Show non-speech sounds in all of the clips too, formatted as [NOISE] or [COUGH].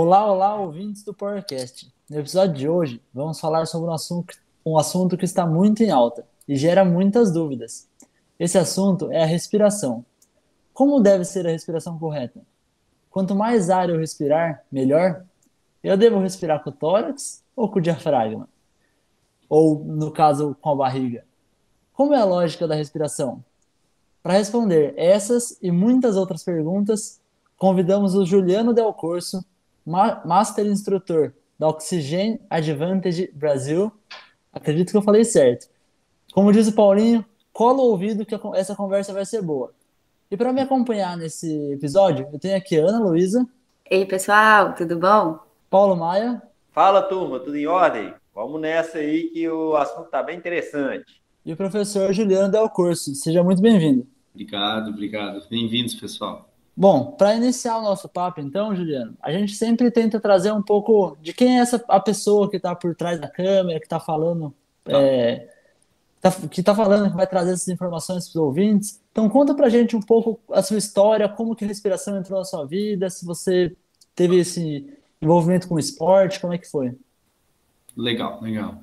Olá, olá, ouvintes do PowerCast. No episódio de hoje, vamos falar sobre um assunto, um assunto que está muito em alta e gera muitas dúvidas. Esse assunto é a respiração. Como deve ser a respiração correta? Quanto mais ar eu respirar, melhor? Eu devo respirar com o tórax ou com o diafragma? Ou, no caso, com a barriga? Como é a lógica da respiração? Para responder essas e muitas outras perguntas, convidamos o Juliano Del Corso, Master Instrutor da Oxygen Advantage Brasil. Acredito que eu falei certo. Como diz o Paulinho, cola o ouvido que essa conversa vai ser boa. E para me acompanhar nesse episódio, eu tenho aqui a Ana Luísa. Ei, pessoal, tudo bom? Paulo Maia. Fala, turma, tudo em ordem? Vamos nessa aí que o assunto está bem interessante. E o professor Juliano Del Corso. Seja muito bem-vindo. Obrigado, obrigado. Bem-vindos, pessoal. Bom, para iniciar o nosso papo, então, Juliano, a gente sempre tenta trazer um pouco de quem é essa a pessoa que está por trás da câmera, que está falando, tá. é, tá, que está falando, que vai trazer essas informações para os ouvintes. Então, conta para a gente um pouco a sua história, como que a respiração entrou na sua vida, se você teve esse envolvimento com o esporte, como é que foi? Legal, legal.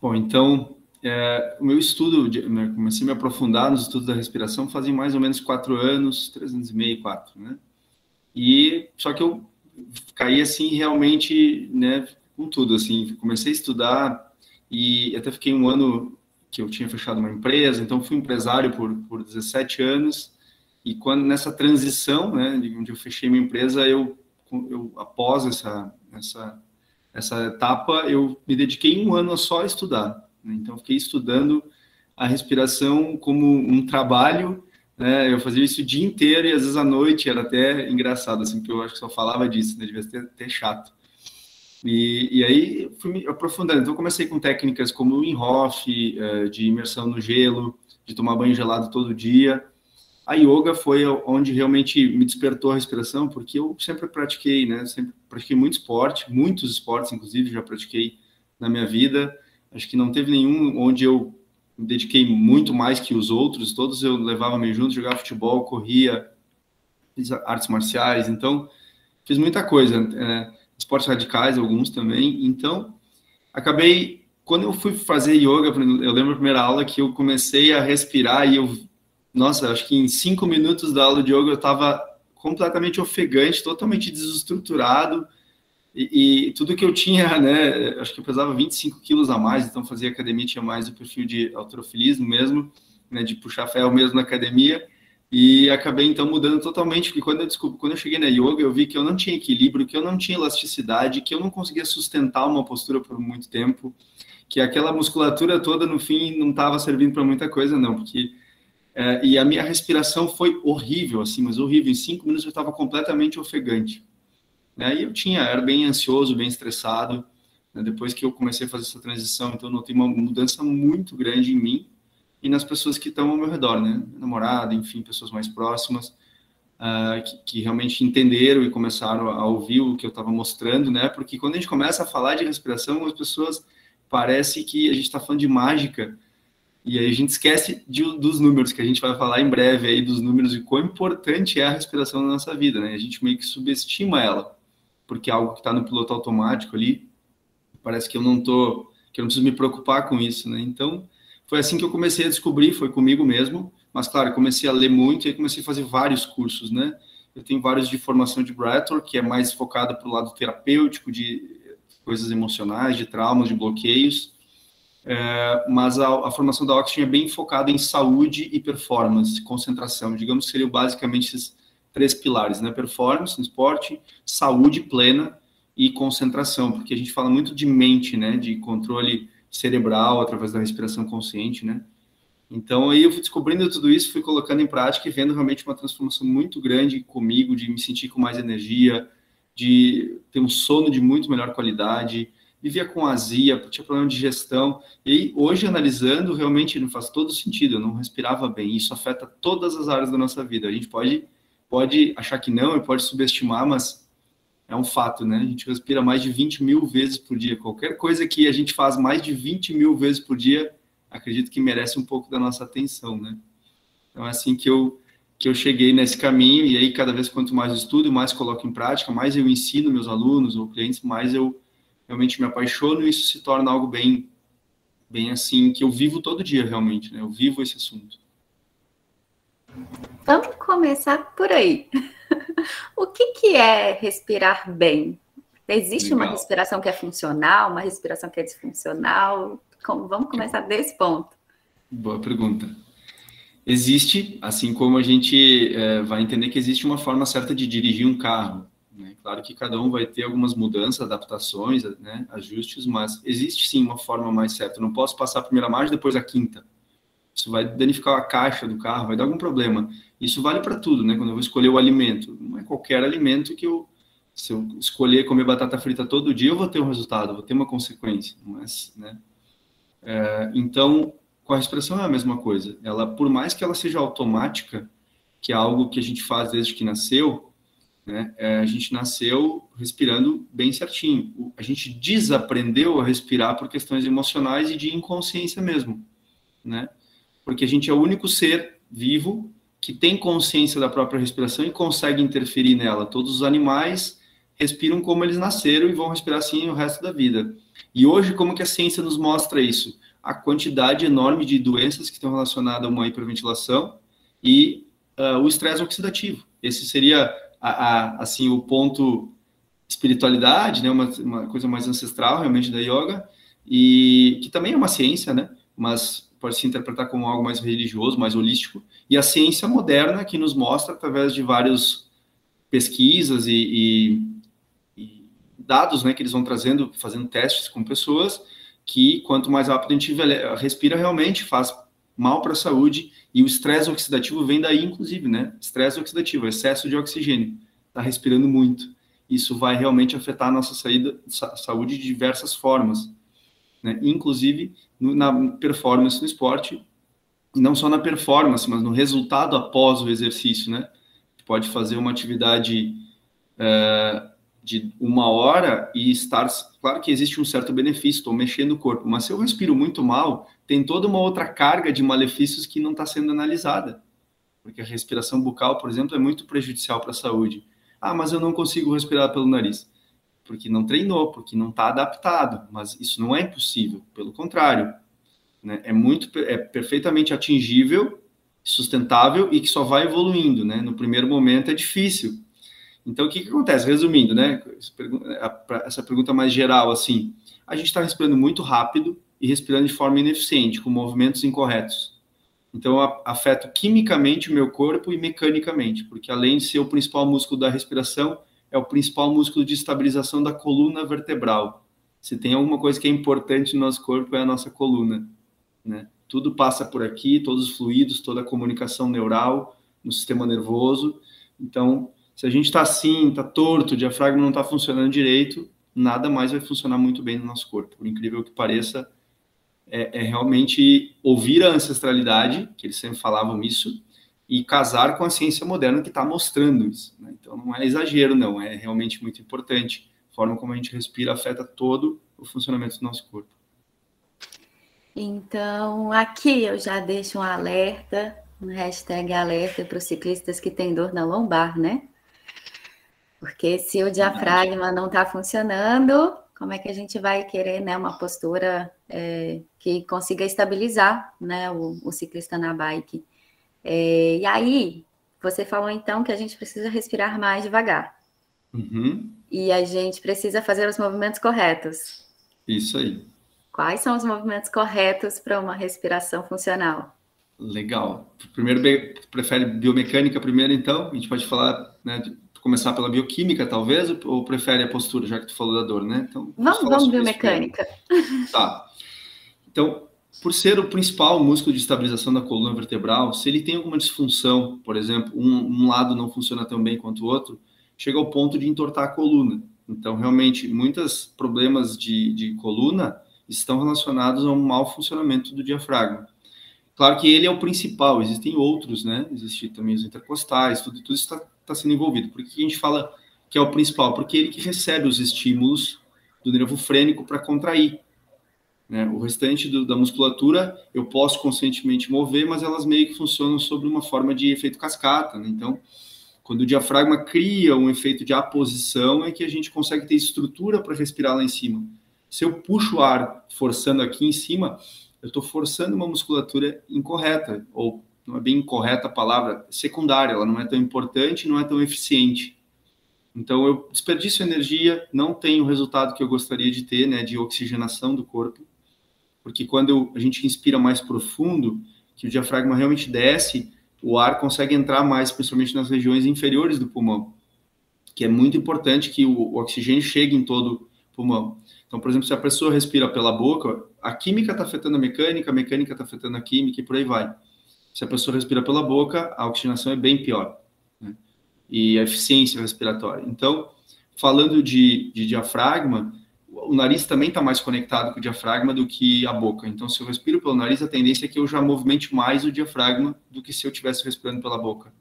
Bom, então, é, o meu estudo, né, comecei a me aprofundar nos estudos da respiração fazem mais ou menos quatro anos, três anos e meio, quatro, né? E só que eu caí assim realmente, né, com tudo, assim, comecei a estudar e até fiquei um ano que eu tinha fechado uma empresa, então fui empresário por, por 17 anos e quando nessa transição, né, onde eu fechei minha empresa, eu, eu após essa, essa, essa etapa, eu me dediquei um ano a só estudar, né? Então, fiquei estudando a respiração como um trabalho. Né? Eu fazia isso o dia inteiro e às vezes à noite era até engraçado, assim, porque eu acho que só falava disso, né? devia ser até chato. E, e aí fui me aprofundando. Então, comecei com técnicas como o Inhoff, eh, de imersão no gelo, de tomar banho gelado todo dia. A yoga foi onde realmente me despertou a respiração, porque eu sempre pratiquei, né? Sempre pratiquei muito esporte, muitos esportes, inclusive, já pratiquei na minha vida. Acho que não teve nenhum onde eu me dediquei muito mais que os outros. Todos eu levava meio junto, jogava futebol, corria, fiz artes marciais. Então, fiz muita coisa. É, esportes radicais, alguns também. Então, acabei. Quando eu fui fazer yoga, eu lembro a primeira aula que eu comecei a respirar e eu. Nossa, acho que em cinco minutos da aula de yoga eu estava completamente ofegante, totalmente desestruturado e, e, tudo que eu tinha, né, acho que eu pesava 25 quilos a mais, então fazia academia, tinha mais o perfil de autorofilismo mesmo, né, de puxar ferro mesmo na academia, e acabei então mudando totalmente, porque quando eu descobri, quando eu cheguei na yoga, eu vi que eu não tinha equilíbrio, que eu não tinha elasticidade, que eu não conseguia sustentar uma postura por muito tempo, que aquela musculatura toda no fim não estava servindo para muita coisa, não, porque é, e a minha respiração foi horrível, assim, mas horrível. Em cinco minutos eu estava completamente ofegante. Né? E eu tinha, era bem ansioso, bem estressado. Né? Depois que eu comecei a fazer essa transição, então notei uma mudança muito grande em mim e nas pessoas que estão ao meu redor, né? Namorada, enfim, pessoas mais próximas, uh, que, que, realmente entenderam e começaram a ouvir o que eu estava mostrando, né? Porque quando a gente começa a falar de respiração, as pessoas parece que a gente está falando de mágica e aí a gente esquece de, dos números que a gente vai falar em breve aí dos números e quão importante é a respiração na nossa vida, né? A gente meio que subestima ela porque é algo que está no piloto automático ali, parece que eu não tô, que eu não preciso me preocupar com isso, né? Então, foi assim que eu comecei a descobrir, foi comigo mesmo, mas claro, comecei a ler muito e comecei a fazer vários cursos, né? Eu tenho vários de formação de Breathwork, que é mais focado para o lado terapêutico, de coisas emocionais, de traumas, de bloqueios, é, mas a, a, formação da Oxygen é bem focada em saúde e performance, concentração, digamos que seriam basicamente esses três pilares, né? Performance esporte, saúde plena e concentração, porque a gente fala muito de mente, né? De controle cerebral através da respiração consciente, né? Então aí eu fui descobrindo tudo isso, fui colocando em prática e vendo realmente uma transformação muito grande comigo, de me sentir com mais energia, de ter um sono de muito melhor qualidade, vivia com azia, tinha problema de gestão. E hoje, analisando, realmente não faz todo sentido, eu não respirava bem. Isso afeta todas as áreas da nossa vida. A gente pode pode achar que não e pode subestimar, mas é um fato, né? A gente respira mais de 20 mil vezes por dia. Qualquer coisa que a gente faz mais de 20 mil vezes por dia, acredito que merece um pouco da nossa atenção, né? Então é assim que eu, que eu cheguei nesse caminho, e aí cada vez quanto mais estudo, mais coloco em prática, mais eu ensino meus alunos ou clientes, mais eu realmente me apaixono e isso se torna algo bem, bem assim, que eu vivo todo dia realmente, né? Eu vivo esse assunto. Vamos começar por aí. [LAUGHS] o que, que é respirar bem? Existe Legal. uma respiração que é funcional, uma respiração que é disfuncional? Como, vamos começar desse ponto. Boa pergunta. Existe, assim como a gente é, vai entender que existe uma forma certa de dirigir um carro. Né? Claro que cada um vai ter algumas mudanças, adaptações, né? ajustes, mas existe sim uma forma mais certa. Eu não posso passar a primeira marcha depois a quinta. Isso vai danificar a caixa do carro, vai dar algum problema. Isso vale para tudo, né? Quando eu vou escolher o alimento, não é qualquer alimento que eu, se eu escolher comer batata frita todo dia, eu vou ter um resultado, vou ter uma consequência. Mas, né? É, então, com a respiração é a mesma coisa. Ela, por mais que ela seja automática, que é algo que a gente faz desde que nasceu, né? É, a gente nasceu respirando bem certinho. A gente desaprendeu a respirar por questões emocionais e de inconsciência mesmo, né? Porque a gente é o único ser vivo que tem consciência da própria respiração e consegue interferir nela. Todos os animais respiram como eles nasceram e vão respirar assim o resto da vida. E hoje, como que a ciência nos mostra isso? A quantidade enorme de doenças que estão relacionadas a uma hiperventilação e uh, o estresse oxidativo. Esse seria a, a, assim o ponto espiritualidade, né, uma, uma coisa mais ancestral realmente da yoga e que também é uma ciência, né, mas pode se interpretar como algo mais religioso, mais holístico e a ciência moderna que nos mostra através de várias pesquisas e, e, e dados, né, que eles vão trazendo, fazendo testes com pessoas que quanto mais rápido a gente respira realmente faz mal para a saúde e o estresse oxidativo vem daí, inclusive, né? Estresse oxidativo, excesso de oxigênio. Está respirando muito. Isso vai realmente afetar a nossa saída, saúde de diversas formas. Né? Inclusive no, na performance no esporte, não só na performance, mas no resultado após o exercício, né? Pode fazer uma atividade é, de uma hora e estar. Claro que existe um certo benefício, estou mexendo o corpo, mas se eu respiro muito mal, tem toda uma outra carga de malefícios que não está sendo analisada. Porque a respiração bucal, por exemplo, é muito prejudicial para a saúde. Ah, mas eu não consigo respirar pelo nariz. Porque não treinou, porque não está adaptado. Mas isso não é impossível, pelo contrário. Né? É muito, é perfeitamente atingível, sustentável e que só vai evoluindo. Né? No primeiro momento é difícil. Então, o que, que acontece? Resumindo, né? Essa pergunta mais geral, assim, a gente está respirando muito rápido, e respirando de forma ineficiente, com movimentos incorretos. Então, afeto quimicamente o meu corpo e mecanicamente, porque além de ser o principal músculo da respiração, é o principal músculo de estabilização da coluna vertebral. Se tem alguma coisa que é importante no nosso corpo, é a nossa coluna. Né? Tudo passa por aqui, todos os fluidos, toda a comunicação neural no sistema nervoso. Então, se a gente está assim, está torto, o diafragma não está funcionando direito, nada mais vai funcionar muito bem no nosso corpo. Por incrível que pareça, é, é, realmente ouvir a ancestralidade, que eles sempre falavam isso, e casar com a ciência moderna que está mostrando isso. Né? Então não é exagero, não, é realmente muito importante. A forma como a gente respira afeta todo o funcionamento do nosso corpo. Então, aqui eu já deixo um alerta, um hashtag alerta para os ciclistas que têm dor na lombar, né? Porque se o diafragma não está funcionando, como é que a gente vai querer né, uma postura é, que consiga estabilizar né, o, o ciclista na bike. É, e aí, você falou então que a gente precisa respirar mais devagar. Uhum. E a gente precisa fazer os movimentos corretos. Isso aí. Quais são os movimentos corretos para uma respiração funcional? Legal. Primeiro, prefere biomecânica primeiro, então? A gente pode falar né, começar pela bioquímica, talvez, ou prefere a postura, já que tu falou da dor, né? Então, vamos, vamos biomecânica. Tá. Então, por ser o principal músculo de estabilização da coluna vertebral, se ele tem alguma disfunção, por exemplo, um, um lado não funciona tão bem quanto o outro, chega ao ponto de entortar a coluna. Então, realmente, muitos problemas de, de coluna estão relacionados ao mau funcionamento do diafragma. Claro que ele é o principal, existem outros, né? Existem também os intercostais, tudo, tudo está está sendo envolvido. Por que a gente fala que é o principal? Porque ele que recebe os estímulos do nervo frênico para contrair. Né? O restante do, da musculatura eu posso conscientemente mover, mas elas meio que funcionam sobre uma forma de efeito cascata. Né? Então, quando o diafragma cria um efeito de aposição, é que a gente consegue ter estrutura para respirar lá em cima. Se eu puxo o ar forçando aqui em cima, eu estou forçando uma musculatura incorreta, ou não é bem incorreta a palavra, secundária, ela não é tão importante, não é tão eficiente. Então eu desperdiço energia, não tenho o resultado que eu gostaria de ter, né, de oxigenação do corpo, porque quando a gente inspira mais profundo, que o diafragma realmente desce, o ar consegue entrar mais, principalmente nas regiões inferiores do pulmão, que é muito importante que o, oxigênio chegue em todo o pulmão. Então, por exemplo, se a pessoa respira pela boca, a química está afetando a mecânica, a mecânica está afetando a química e por aí vai. Se a pessoa respira pela boca, a oxigenação é bem pior. Né? E a eficiência respiratória. Então, falando de, de diafragma, o nariz também está mais conectado com o diafragma do que a boca. Então, se eu respiro pelo nariz, a tendência é que eu já movimente mais o diafragma do que se eu estivesse respirando pela boca.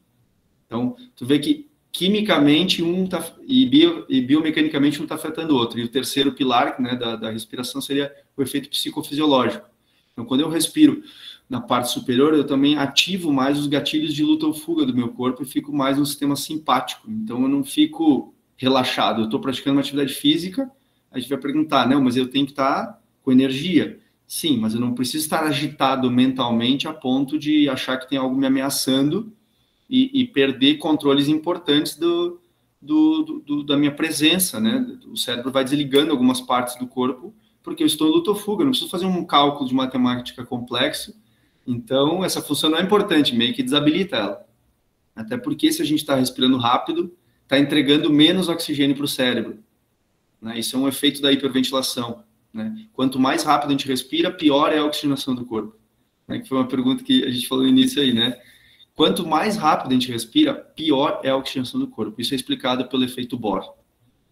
Então, tu vê que quimicamente um tá, e, bio, e biomecanicamente um está afetando o outro. E o terceiro pilar né, da, da respiração seria o efeito psicofisiológico. Então, quando eu respiro na parte superior, eu também ativo mais os gatilhos de luta ou fuga do meu corpo e fico mais no sistema simpático. Então, eu não fico relaxado. Eu estou praticando uma atividade física, a gente vai perguntar, não, mas eu tenho que estar com energia. Sim, mas eu não preciso estar agitado mentalmente a ponto de achar que tem algo me ameaçando e, e perder controles importantes do, do, do, da minha presença, né? O cérebro vai desligando algumas partes do corpo porque eu estou em luta ou fuga, não preciso fazer um cálculo de matemática complexo. Então, essa função não é importante, meio que desabilita ela. Até porque se a gente está respirando rápido, está entregando menos oxigênio para o cérebro. Né? Isso é um efeito da hiperventilação. Né? Quanto mais rápido a gente respira, pior é a oxigenação do corpo. Né? Que foi uma pergunta que a gente falou no início aí, né? Quanto mais rápido a gente respira, pior é a oxigenação do corpo. Isso é explicado pelo efeito Bohr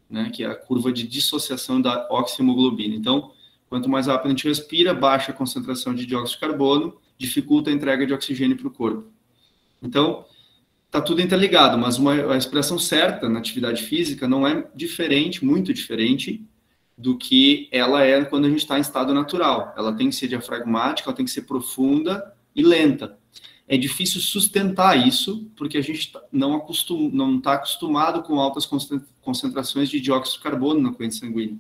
né, que é a curva de dissociação da oxihemoglobina. Então, quanto mais rápido a gente respira, baixa a concentração de dióxido de carbono, dificulta a entrega de oxigênio para o corpo. Então, está tudo interligado, mas uma, a expressão certa na atividade física não é diferente, muito diferente, do que ela é quando a gente está em estado natural. Ela tem que ser diafragmática, ela tem que ser profunda e lenta é difícil sustentar isso, porque a gente tá, não acostum, não está acostumado com altas concentrações de dióxido de carbono na corrente sanguínea.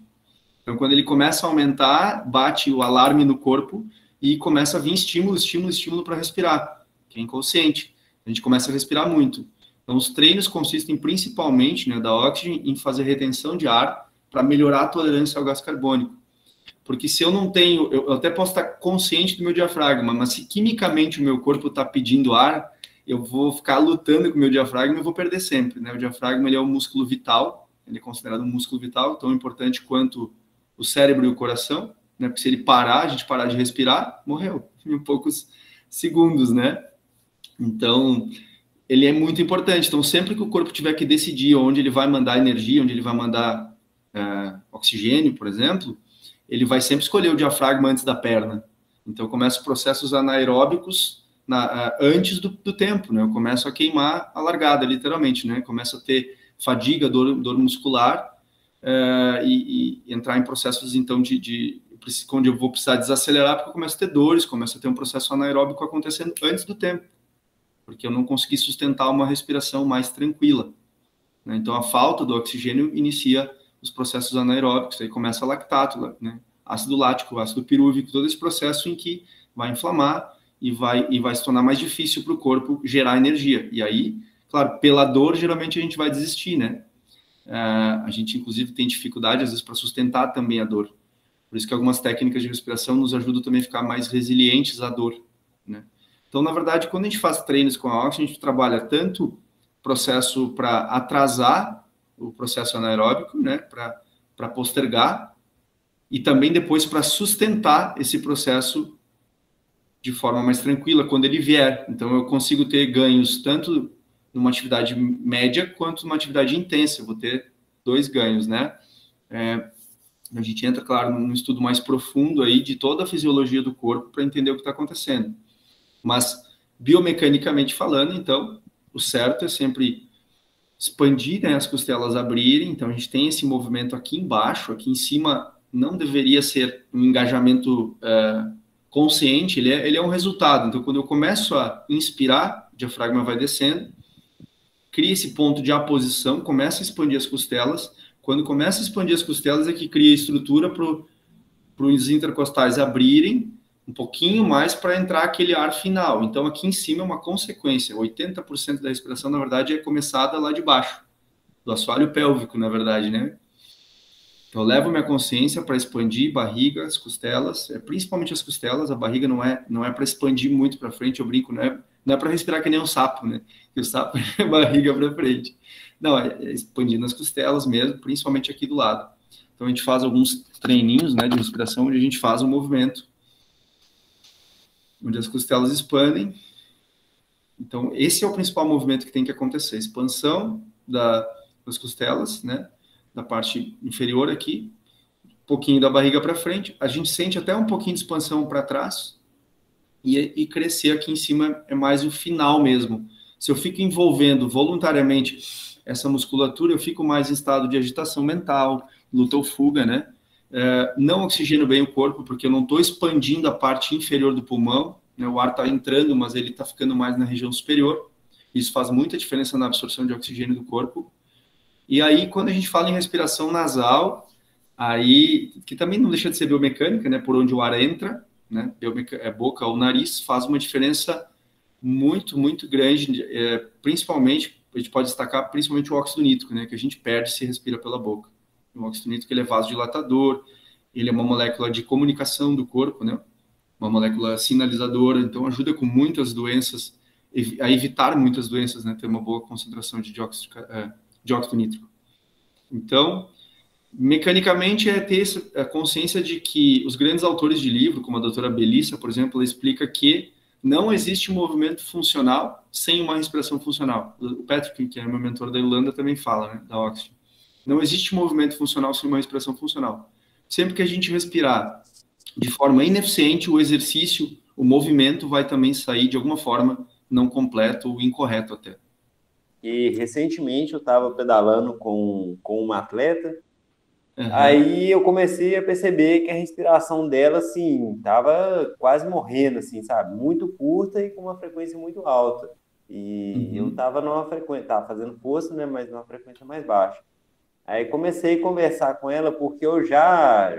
Então, quando ele começa a aumentar, bate o alarme no corpo e começa a vir estímulo, estímulo, estímulo para respirar, que é inconsciente. A gente começa a respirar muito. Então, os treinos consistem principalmente, né, da oxigênio, em fazer retenção de ar para melhorar a tolerância ao gás carbônico. Porque se eu não tenho, eu até posso estar consciente do meu diafragma, mas se quimicamente o meu corpo está pedindo ar, eu vou ficar lutando com o meu diafragma e vou perder sempre. Né? O diafragma ele é um músculo vital, ele é considerado um músculo vital, tão importante quanto o cérebro e o coração, né? Porque se ele parar, a gente parar de respirar, morreu [LAUGHS] em poucos segundos, né? Então, ele é muito importante. Então, sempre que o corpo tiver que decidir onde ele vai mandar energia, onde ele vai mandar é, oxigênio, por exemplo, ele vai sempre escolher o diafragma antes da perna. Então, eu começo processos anaeróbicos na, antes do, do, tempo, né? Eu começo a queimar a largada, literalmente, né? Começo a ter fadiga, dor, dor muscular uh, e, e, entrar em processos, então, de, de onde eu vou precisar desacelerar, porque eu começo a ter dores, começo a ter um processo anaeróbico acontecendo antes do tempo, porque eu não consegui sustentar uma respiração mais tranquila. Né? Então, a falta do oxigênio inicia os processos anaeróbicos, aí começa lactato, né? ácido lático, ácido pirúvico, todo esse processo em que vai inflamar e vai, e vai se tornar mais difícil para o corpo gerar energia. E aí, claro, pela dor, geralmente a gente vai desistir, né? Uh, a gente, inclusive, tem dificuldade, às vezes, para sustentar também a dor. Por isso que algumas técnicas de respiração nos ajudam também a ficar mais resilientes à dor, né? Então, na verdade, quando a gente faz treinos com a oxigênio, a gente trabalha tanto processo para atrasar o processo anaeróbico, né, para postergar, e também depois para sustentar esse processo de forma mais tranquila quando ele vier. Então, eu consigo ter ganhos tanto numa atividade média quanto numa atividade intensa. Eu vou ter dois ganhos, né? É, a gente entra, claro, num estudo mais profundo aí de toda a fisiologia do corpo para entender o que está acontecendo. Mas, biomecanicamente falando, então, o certo é sempre expandir, né, as costelas abrirem, então a gente tem esse movimento aqui embaixo, aqui em cima não deveria ser um engajamento uh, consciente, ele é, ele é um resultado. Então, quando eu começo a inspirar, o diafragma vai descendo, cria esse ponto de aposição, começa a expandir as costelas. Quando começa a expandir as costelas, é que cria estrutura para os intercostais abrirem um pouquinho mais para entrar aquele ar final. Então, aqui em cima é uma consequência. 80% da respiração, na verdade, é começada lá de baixo, do assoalho pélvico, na verdade, né? Então, eu levo minha consciência para expandir barriga, as costelas, é, principalmente as costelas. A barriga não é não é para expandir muito para frente, eu brinco, não é, não é para respirar que nem um sapo, né? Que o sapo [LAUGHS] é barriga para frente. Não, é, é expandindo as costelas mesmo, principalmente aqui do lado. Então, a gente faz alguns treininhos né, de respiração, onde a gente faz um movimento onde as costelas expandem. Então, esse é o principal movimento que tem que acontecer: expansão da, das costelas, né, da parte inferior aqui, um pouquinho da barriga para frente. A gente sente até um pouquinho de expansão para trás, e, e crescer aqui em cima é mais o final mesmo. Se eu fico envolvendo voluntariamente essa musculatura, eu fico mais em estado de agitação mental, luta ou fuga, né? É, não oxigeno bem o corpo, porque eu não estou expandindo a parte inferior do pulmão, né, o ar está entrando, mas ele está ficando mais na região superior. Isso faz muita diferença na absorção de oxigênio do corpo. E aí, quando a gente fala em respiração nasal, aí, que também não deixa de ser biomecânica, né, por onde o ar entra, né, é boca ou nariz, faz uma diferença muito, muito grande, é, principalmente, a gente pode destacar principalmente o óxido nítrico, né, que a gente perde se respira pela boca o óxido nítrico ele é vasodilatador, ele é uma molécula de comunicação do corpo, né? Uma molécula sinalizadora, então ajuda com muitas doenças, a evitar muitas doenças, né? Ter uma boa concentração de dióxido, é, de óxido nítrico. Então, mecanicamente é ter a consciência de que os grandes autores de livro, como a doutora Belissa, por exemplo, ela explica que não existe movimento funcional sem uma respiração funcional. O Patrick, que é meu mentor da Irlanda, também fala, né, da Oxygen. Não existe movimento funcional sem uma respiração funcional. Sempre que a gente respirar de forma ineficiente, o exercício, o movimento vai também sair de alguma forma não completo ou incorreto até. E recentemente eu estava pedalando com, com uma atleta, uhum. aí eu comecei a perceber que a respiração dela, assim, estava quase morrendo, assim, sabe? Muito curta e com uma frequência muito alta. E uhum. eu estava numa frequência, estava fazendo força, né, mas numa frequência mais baixa. Aí comecei a conversar com ela porque eu já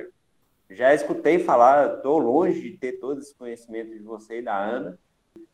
já escutei falar, estou longe de ter todo esse conhecimento de você e da Ana.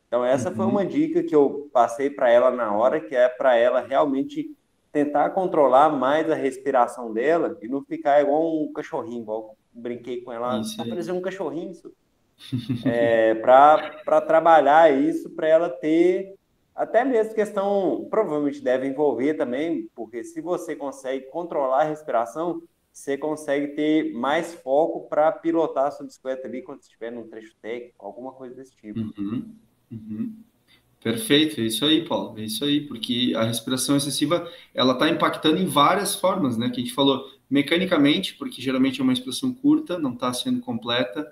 Então essa uhum. foi uma dica que eu passei para ela na hora, que é para ela realmente tentar controlar mais a respiração dela e não ficar igual um cachorrinho, igual brinquei com ela, está parecendo um cachorrinho isso. [LAUGHS] é, para trabalhar isso, para ela ter até mesmo questão, provavelmente deve envolver também, porque se você consegue controlar a respiração, você consegue ter mais foco para pilotar a sua bicicleta ali quando estiver num trecho técnico, alguma coisa desse tipo. Uhum, uhum. Perfeito, é isso aí, Paulo, é isso aí, porque a respiração excessiva, ela está impactando em várias formas, né, que a gente falou, mecanicamente, porque geralmente é uma respiração curta, não está sendo completa,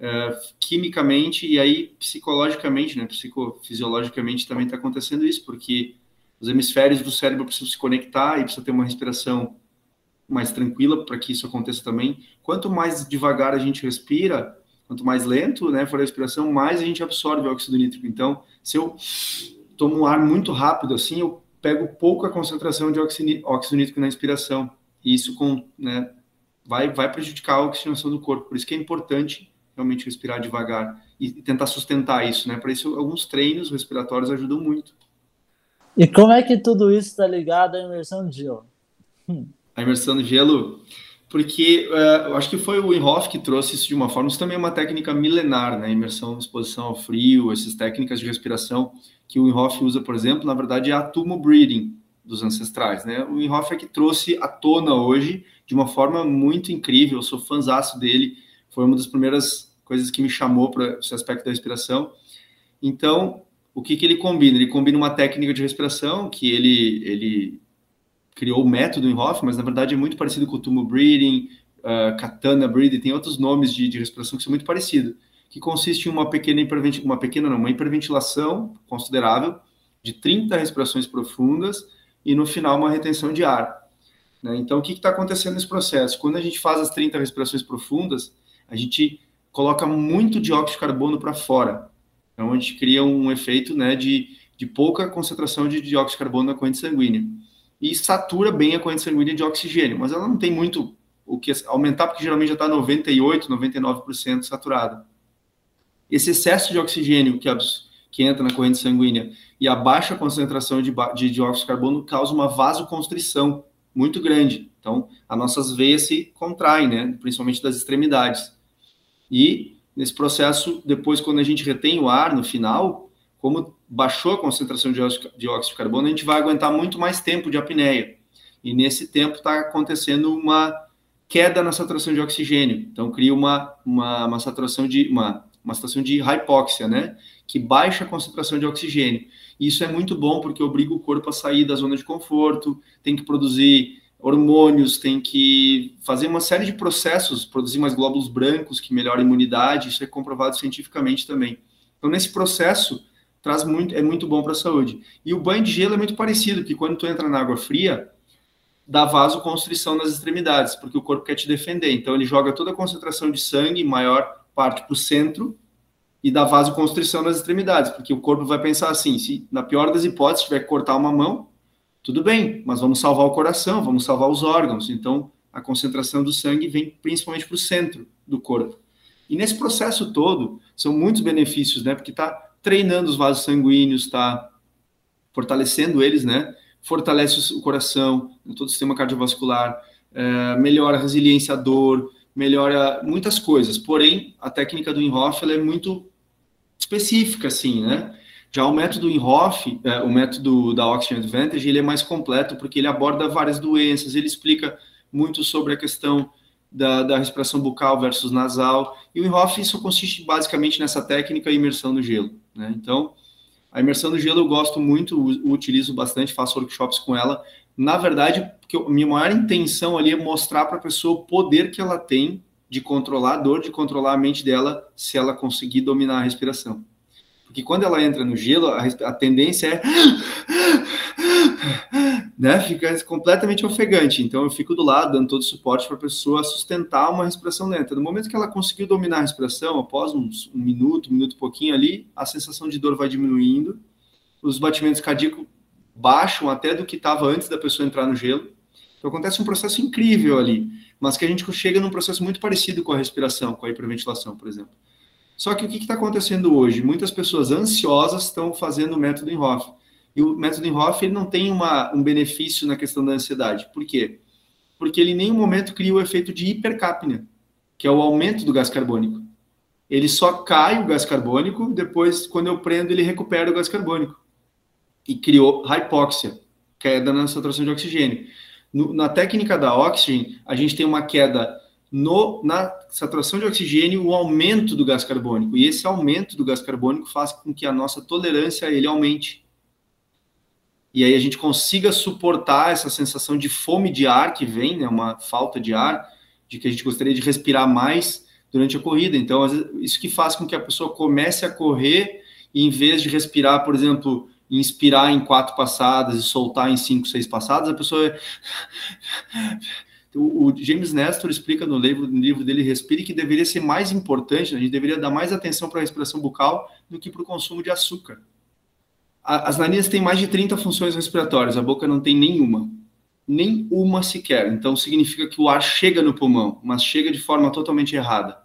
é, quimicamente e aí psicologicamente, né, psicofisiologicamente também está acontecendo isso, porque os hemisférios do cérebro precisam se conectar e precisa ter uma respiração mais tranquila para que isso aconteça também. Quanto mais devagar a gente respira, quanto mais lento, né, for a respiração, mais a gente absorve óxido nítrico. Então, se eu tomo um ar muito rápido assim, eu pego pouca concentração de óxido nítrico na inspiração. E isso com, né, vai, vai prejudicar a oxigenação do corpo. Por isso que é importante realmente respirar devagar e tentar sustentar isso, né? Para isso, alguns treinos respiratórios ajudam muito. E como é que tudo isso está ligado à imersão de gelo? Hum. A imersão de gelo, porque uh, eu acho que foi o Wim Hof que trouxe isso de uma forma. Isso também é uma técnica milenar, né? Imersão, exposição ao frio, essas técnicas de respiração que o Wim Hof usa, por exemplo, na verdade é a tumo breathing dos ancestrais, né? O Wim Hof é que trouxe à tona hoje de uma forma muito incrível. Eu sou fãzaço dele. Foi uma das primeiras coisas que me chamou para esse aspecto da respiração. Então, o que, que ele combina? Ele combina uma técnica de respiração que ele, ele criou o método em Hoff, mas na verdade é muito parecido com o Tumo Breathing, uh, Katana Breathing, tem outros nomes de, de respiração que são muito parecidos, que consiste em uma pequena uma pequena não, uma hiperventilação considerável de 30 respirações profundas e no final uma retenção de ar. Né? Então, o que está acontecendo nesse processo? Quando a gente faz as 30 respirações profundas, a gente coloca muito dióxido de carbono para fora. Então, a gente cria um efeito né, de, de pouca concentração de dióxido de carbono na corrente sanguínea. E satura bem a corrente sanguínea de oxigênio, mas ela não tem muito o que aumentar, porque geralmente já está 98%, 99% saturada. Esse excesso de oxigênio que, que entra na corrente sanguínea e a baixa concentração de, de dióxido de carbono causa uma vasoconstrição muito grande. Então, as nossas veias se contraem, né? principalmente das extremidades. E nesse processo, depois, quando a gente retém o ar no final, como baixou a concentração de dióxido de carbono, a gente vai aguentar muito mais tempo de apneia. E nesse tempo está acontecendo uma queda na saturação de oxigênio. Então, cria uma, uma, uma saturação de uma, uma situação de hipóxia, né? Que baixa a concentração de oxigênio. Isso é muito bom porque obriga o corpo a sair da zona de conforto, tem que produzir hormônios, tem que fazer uma série de processos, produzir mais glóbulos brancos que melhoram a imunidade, isso é comprovado cientificamente também. Então, nesse processo, traz muito, é muito bom para a saúde. E o banho de gelo é muito parecido, que quando tu entra na água fria, dá vasoconstrição nas extremidades, porque o corpo quer te defender. Então, ele joga toda a concentração de sangue, maior parte para o centro, e dá vasoconstrição nas extremidades, porque o corpo vai pensar assim, se na pior das hipóteses tiver que cortar uma mão, tudo bem, mas vamos salvar o coração, vamos salvar os órgãos. Então, a concentração do sangue vem principalmente para o centro do corpo. E nesse processo todo, são muitos benefícios, né? Porque está treinando os vasos sanguíneos, está fortalecendo eles, né? Fortalece o coração, todo o sistema cardiovascular, é, melhora a resiliência à dor, melhora muitas coisas. Porém, a técnica do Inhoff é muito específica, assim, né? Já o método Inhoff, é, o método da Oxygen Advantage, ele é mais completo porque ele aborda várias doenças, ele explica muito sobre a questão da, da respiração bucal versus nasal. E o Inhoff isso consiste basicamente nessa técnica imersão no gelo. Né? Então, a imersão no gelo eu gosto muito, utilizo bastante, faço workshops com ela. Na verdade, a minha maior intenção ali é mostrar para a pessoa o poder que ela tem de controlar a dor, de controlar a mente dela, se ela conseguir dominar a respiração. Porque quando ela entra no gelo, a, a tendência é. Né, fica completamente ofegante. Então, eu fico do lado, dando todo o suporte para a pessoa sustentar uma respiração lenta. No momento que ela conseguiu dominar a respiração, após uns, um minuto, um minuto e pouquinho ali, a sensação de dor vai diminuindo, os batimentos cardíacos baixam até do que estava antes da pessoa entrar no gelo. Então, acontece um processo incrível ali, mas que a gente chega num processo muito parecido com a respiração, com a hiperventilação, por exemplo. Só que o que está acontecendo hoje? Muitas pessoas ansiosas estão fazendo o método Inhoff. E o método Inhoff ele não tem uma, um benefício na questão da ansiedade. Por quê? Porque ele em nenhum momento cria o efeito de hipercapnia, que é o aumento do gás carbônico. Ele só cai o gás carbônico, depois, quando eu prendo, ele recupera o gás carbônico. E criou hipóxia, queda na saturação de oxigênio. No, na técnica da Oxygen, a gente tem uma queda no, na saturação de oxigênio o aumento do gás carbônico. E esse aumento do gás carbônico faz com que a nossa tolerância a ele aumente. E aí a gente consiga suportar essa sensação de fome de ar que vem, né, uma falta de ar, de que a gente gostaria de respirar mais durante a corrida. Então, isso que faz com que a pessoa comece a correr e em vez de respirar, por exemplo, inspirar em quatro passadas e soltar em cinco, seis passadas, a pessoa o, James Nestor explica no livro, no livro dele Respire que deveria ser mais importante, a gente deveria dar mais atenção para a respiração bucal do que para o consumo de açúcar. As narinas têm mais de 30 funções respiratórias, a boca não tem nenhuma. Nem uma sequer. Então significa que o ar chega no pulmão, mas chega de forma totalmente errada.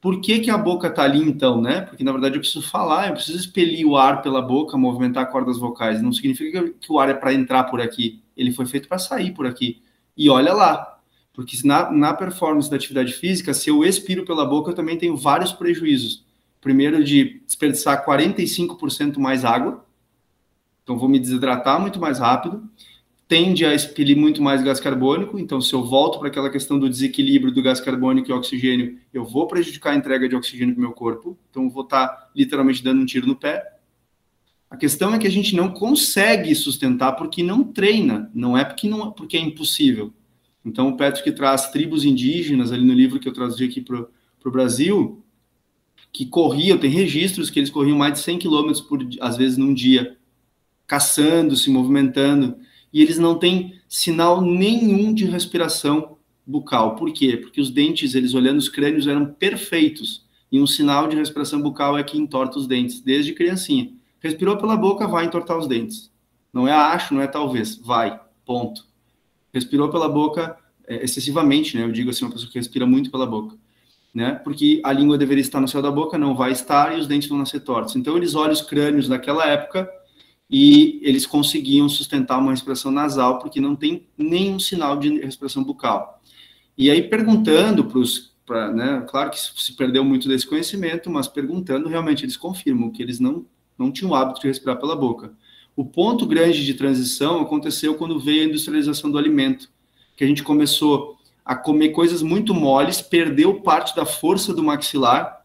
Por que, que a boca está ali então, né? Porque na verdade eu preciso falar, eu preciso expelir o ar pela boca, movimentar cordas vocais. Não significa que o ar é para entrar por aqui. Ele foi feito para sair por aqui. E olha lá, porque na, na performance da atividade física, se eu expiro pela boca, eu também tenho vários prejuízos. Primeiro, de desperdiçar 45% mais água, então vou me desidratar muito mais rápido, tende a expelir muito mais gás carbônico, então se eu volto para aquela questão do desequilíbrio do gás carbônico e oxigênio, eu vou prejudicar a entrega de oxigênio para o meu corpo, então vou estar tá literalmente dando um tiro no pé. A questão é que a gente não consegue sustentar porque não treina, não é porque, não, porque é impossível. Então, o Patrick traz tribos indígenas ali no livro que eu traduzi aqui para o Brasil, que corriam, tem registros que eles corriam mais de 100 quilômetros por, às vezes, num dia, caçando, se movimentando. e eles não têm sinal nenhum de respiração bucal. Por quê? Porque os dentes, eles olhando os crânios, eram perfeitos. E um sinal de respiração bucal é que entorta os dentes, desde criancinha. Respirou pela boca, vai entortar os dentes. Não é acho, não é talvez, vai, ponto. Respirou pela boca é, excessivamente, né? Eu digo assim, uma pessoa que respira muito pela boca, né? Porque a língua deveria estar no céu da boca, não vai estar, e os dentes vão nascer tortos. Então, eles olham os crânios daquela época e eles conseguiam sustentar uma respiração nasal, porque não tem nenhum sinal de respiração bucal. E aí, perguntando para os. Né, claro que se perdeu muito desse conhecimento, mas perguntando, realmente eles confirmam que eles não, não tinham o hábito de respirar pela boca. O ponto grande de transição aconteceu quando veio a industrialização do alimento, que a gente começou a comer coisas muito moles, perdeu parte da força do maxilar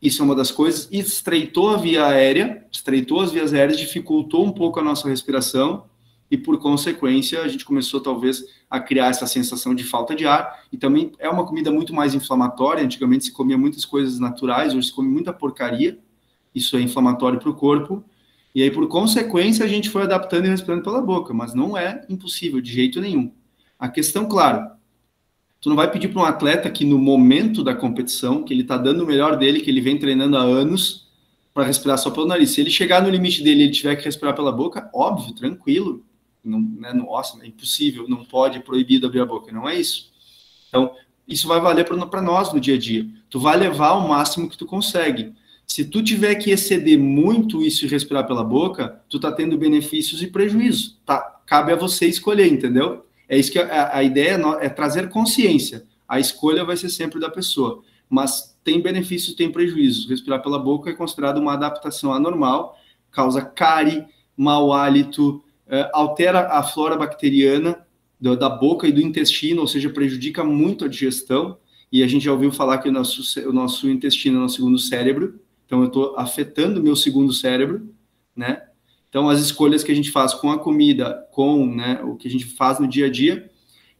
isso é uma das coisas. Estreitou a via aérea, estreitou as vias aéreas, dificultou um pouco a nossa respiração e, por consequência, a gente começou talvez a criar essa sensação de falta de ar. E também é uma comida muito mais inflamatória. Antigamente se comia muitas coisas naturais, hoje se come muita porcaria. Isso é inflamatório para o corpo. E aí, por consequência, a gente foi adaptando e respirando pela boca, mas não é impossível de jeito nenhum. A questão, claro, Tu não vai pedir para um atleta que no momento da competição, que ele está dando o melhor dele, que ele vem treinando há anos, para respirar só pelo nariz. Se ele chegar no limite dele e ele tiver que respirar pela boca, óbvio, tranquilo. Não, né, nossa, é impossível, não pode, é proibido abrir a boca. Não é isso. Então, isso vai valer para nós no dia a dia. Tu vai levar ao máximo que tu consegue. Se tu tiver que exceder muito isso e respirar pela boca, tu tá tendo benefícios e prejuízos. Tá? Cabe a você escolher, entendeu? É isso que a, a ideia é, é trazer consciência. A escolha vai ser sempre da pessoa, mas tem benefícios, tem prejuízos. Respirar pela boca é considerado uma adaptação anormal, causa cárie, mau hálito, é, altera a flora bacteriana da boca e do intestino, ou seja, prejudica muito a digestão. E a gente já ouviu falar que o nosso, o nosso intestino é o nosso segundo cérebro, então eu estou afetando o meu segundo cérebro, né? Então, as escolhas que a gente faz com a comida, com né, o que a gente faz no dia a dia,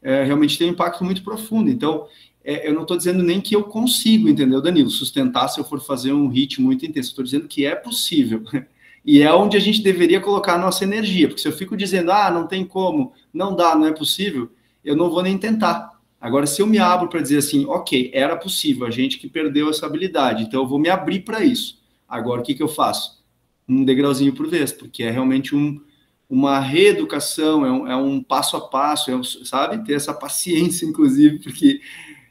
é, realmente tem um impacto muito profundo. Então, é, eu não estou dizendo nem que eu consigo, entendeu, Danilo, sustentar se eu for fazer um ritmo muito intenso. Estou dizendo que é possível. [LAUGHS] E é onde a gente deveria colocar a nossa energia. Porque se eu fico dizendo, ah, não tem como, não dá, não é possível, eu não vou nem tentar. Agora, se eu me abro para dizer assim, ok, era possível, a gente que perdeu essa habilidade, então eu vou me abrir para isso. Agora, o que, que eu faço? um degrauzinho por vez, porque é realmente um, uma reeducação, é um, é um passo a passo, é um, sabe? Ter essa paciência, inclusive, porque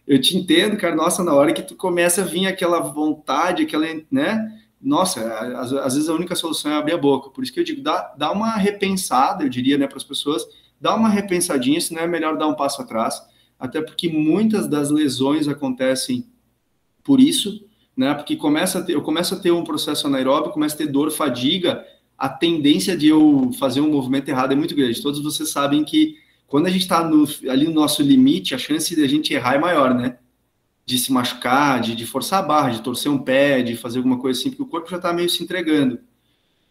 eu te entendo, cara, nossa, na hora que tu começa a vir aquela vontade, aquela, né? Nossa, às, às vezes a única solução é abrir a boca. Por isso que eu digo, dá, dá uma repensada, eu diria, né, para as pessoas, dá uma repensadinha, se não é melhor dar um passo atrás, até porque muitas das lesões acontecem por isso, né? Porque começa ter, eu começo a ter um processo anaeróbico, começo a ter dor, fadiga, a tendência de eu fazer um movimento errado é muito grande. Todos vocês sabem que quando a gente está ali no nosso limite, a chance de a gente errar é maior, né? De se machucar, de, de forçar a barra, de torcer um pé, de fazer alguma coisa assim, porque o corpo já está meio se entregando.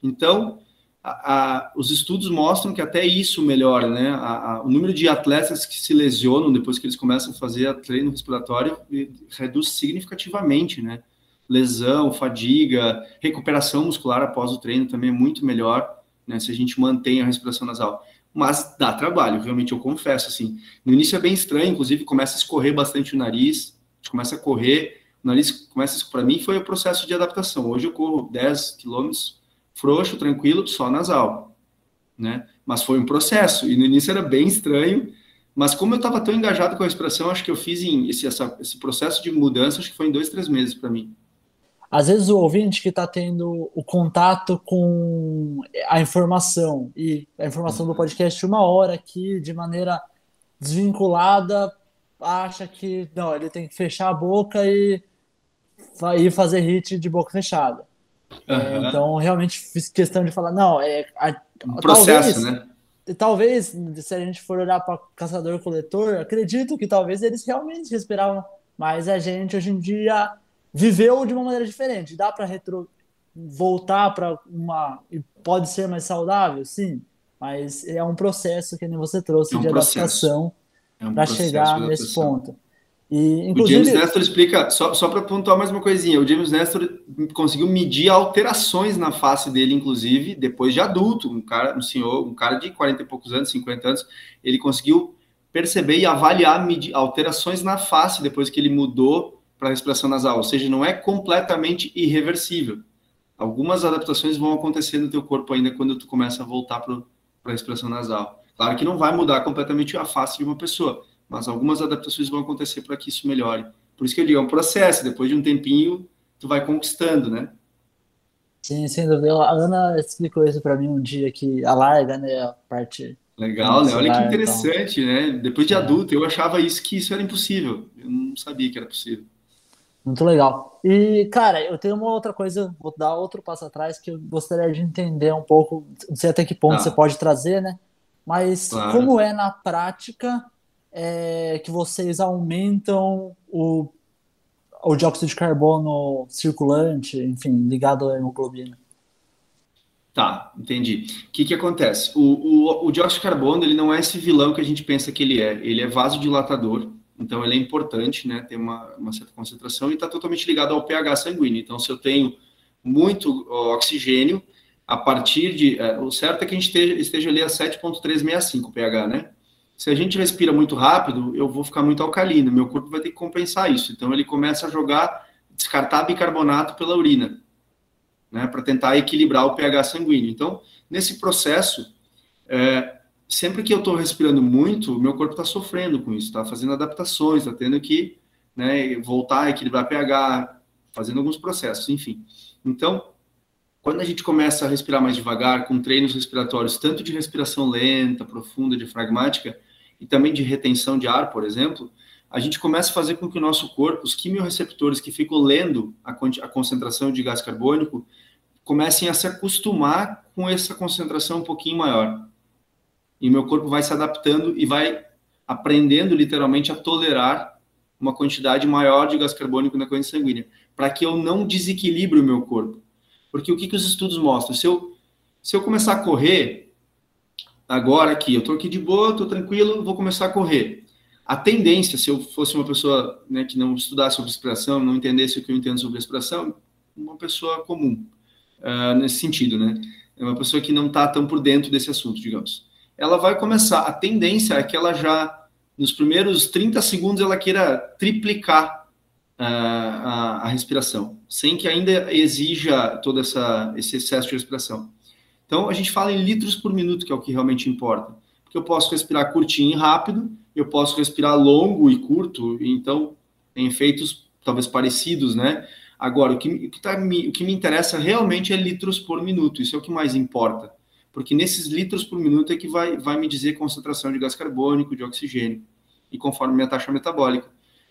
Então, a, a, os estudos mostram que até isso melhora, né? A, o número de atletas que se lesionam depois que eles começam a fazer treino respiratório reduz significativamente, né? lesão, fadiga, recuperação muscular após o treino também é muito melhor, né, se a gente mantém a respiração nasal. Mas dá trabalho, realmente eu confesso, assim. No início é bem estranho, inclusive começa a escorrer bastante o nariz, começa a correr, o nariz começa, para mim foi o processo de adaptação. Hoje eu corro 10 quilômetros, frouxo, tranquilo, só nasal, né? Mas foi um processo, e no início era bem estranho, mas como eu estava tão engajado com a respiração, acho que eu fiz em esse, essa, esse processo de mudança, acho que foi em dois, três meses para mim às vezes o ouvinte que está tendo o contato com a informação e a informação do podcast uma hora aqui de maneira desvinculada acha que não ele tem que fechar a boca e, e fazer hit de boca fechada uhum. então realmente fiz questão de falar não é a, um processo talvez, né talvez se a gente for olhar para caçador coletor acredito que talvez eles realmente respiravam mas a gente hoje em dia viveu de uma maneira diferente. Dá para retro voltar para uma pode ser mais saudável, sim, mas é um processo que nem você trouxe é um de adaptação é um para chegar nesse ponto. E. O James Nestor explica, só, só para pontuar mais uma coisinha, o James Nestor conseguiu medir alterações na face dele, inclusive, depois de adulto, um cara, um senhor, um cara de 40 e poucos anos, 50 anos, ele conseguiu perceber e avaliar medir, alterações na face depois que ele mudou para a respiração nasal, ou seja, não é completamente irreversível. Algumas adaptações vão acontecer no teu corpo ainda quando tu começa a voltar para a respiração nasal. Claro que não vai mudar completamente a face de uma pessoa, mas algumas adaptações vão acontecer para que isso melhore. Por isso que eu digo, é um processo, depois de um tempinho, tu vai conquistando, né? Sim, sem dúvida. A Ana explicou isso para mim um dia, que alarga, né, a parte... Legal, né? Olha que interessante, então. né? Depois de é. adulto, eu achava isso que isso era impossível. Eu não sabia que era possível. Muito legal. E, cara, eu tenho uma outra coisa, vou dar outro passo atrás, que eu gostaria de entender um pouco, não sei até que ponto ah. você pode trazer, né? Mas claro. como é na prática é, que vocês aumentam o, o dióxido de carbono circulante, enfim, ligado à hemoglobina. Tá, entendi. O que, que acontece? O, o, o, dióxido de carbono ele não é esse vilão que a gente pensa que ele é. Ele é vasodilatador, então ele é importante, né? Tem uma, uma certa concentração e está totalmente ligado ao pH sanguíneo. Então, se eu tenho muito oxigênio, a partir de. É, o certo é que a gente esteja, esteja ali a 7,365 pH, né? Se a gente respira muito rápido, eu vou ficar muito alcalino, meu corpo vai ter que compensar isso. Então ele começa a jogar, descartar bicarbonato pela urina, né, para tentar equilibrar o pH sanguíneo. Então, nesse processo, é, sempre que eu estou respirando muito, meu corpo está sofrendo com isso, está fazendo adaptações, está tendo que né, voltar a equilibrar pH, fazendo alguns processos, enfim. Então, quando a gente começa a respirar mais devagar, com treinos respiratórios, tanto de respiração lenta, profunda, diafragmática, e também de retenção de ar, por exemplo, a gente começa a fazer com que o nosso corpo, os quimiorreceptores que ficam lendo a, a concentração de gás carbônico, comecem a se acostumar com essa concentração um pouquinho maior. E meu corpo vai se adaptando e vai aprendendo literalmente a tolerar uma quantidade maior de gás carbônico na corrente sanguínea, para que eu não desequilibre o meu corpo. Porque o que, que os estudos mostram? Se eu, se eu começar a correr, agora aqui, eu estou aqui de boa, estou tranquilo, vou começar a correr. A tendência, se eu fosse uma pessoa né, que não estudasse sobre respiração, não entendesse o que eu entendo sobre respiração, uma pessoa comum, uh, nesse sentido, né? É uma pessoa que não está tão por dentro desse assunto, digamos. Ela vai começar, a tendência é que ela já, nos primeiros 30 segundos, ela queira triplicar uh, a, a respiração, sem que ainda exija todo essa, esse excesso de respiração. Então, a gente fala em litros por minuto, que é o que realmente importa. Porque eu posso respirar curtinho e rápido, eu posso respirar longo e curto, então tem efeitos talvez parecidos, né? Agora, o que, o que, tá, o que me interessa realmente é litros por minuto, isso é o que mais importa. Porque nesses litros por minuto é que vai, vai me dizer concentração de gás carbônico, de oxigênio, e conforme minha taxa metabólica.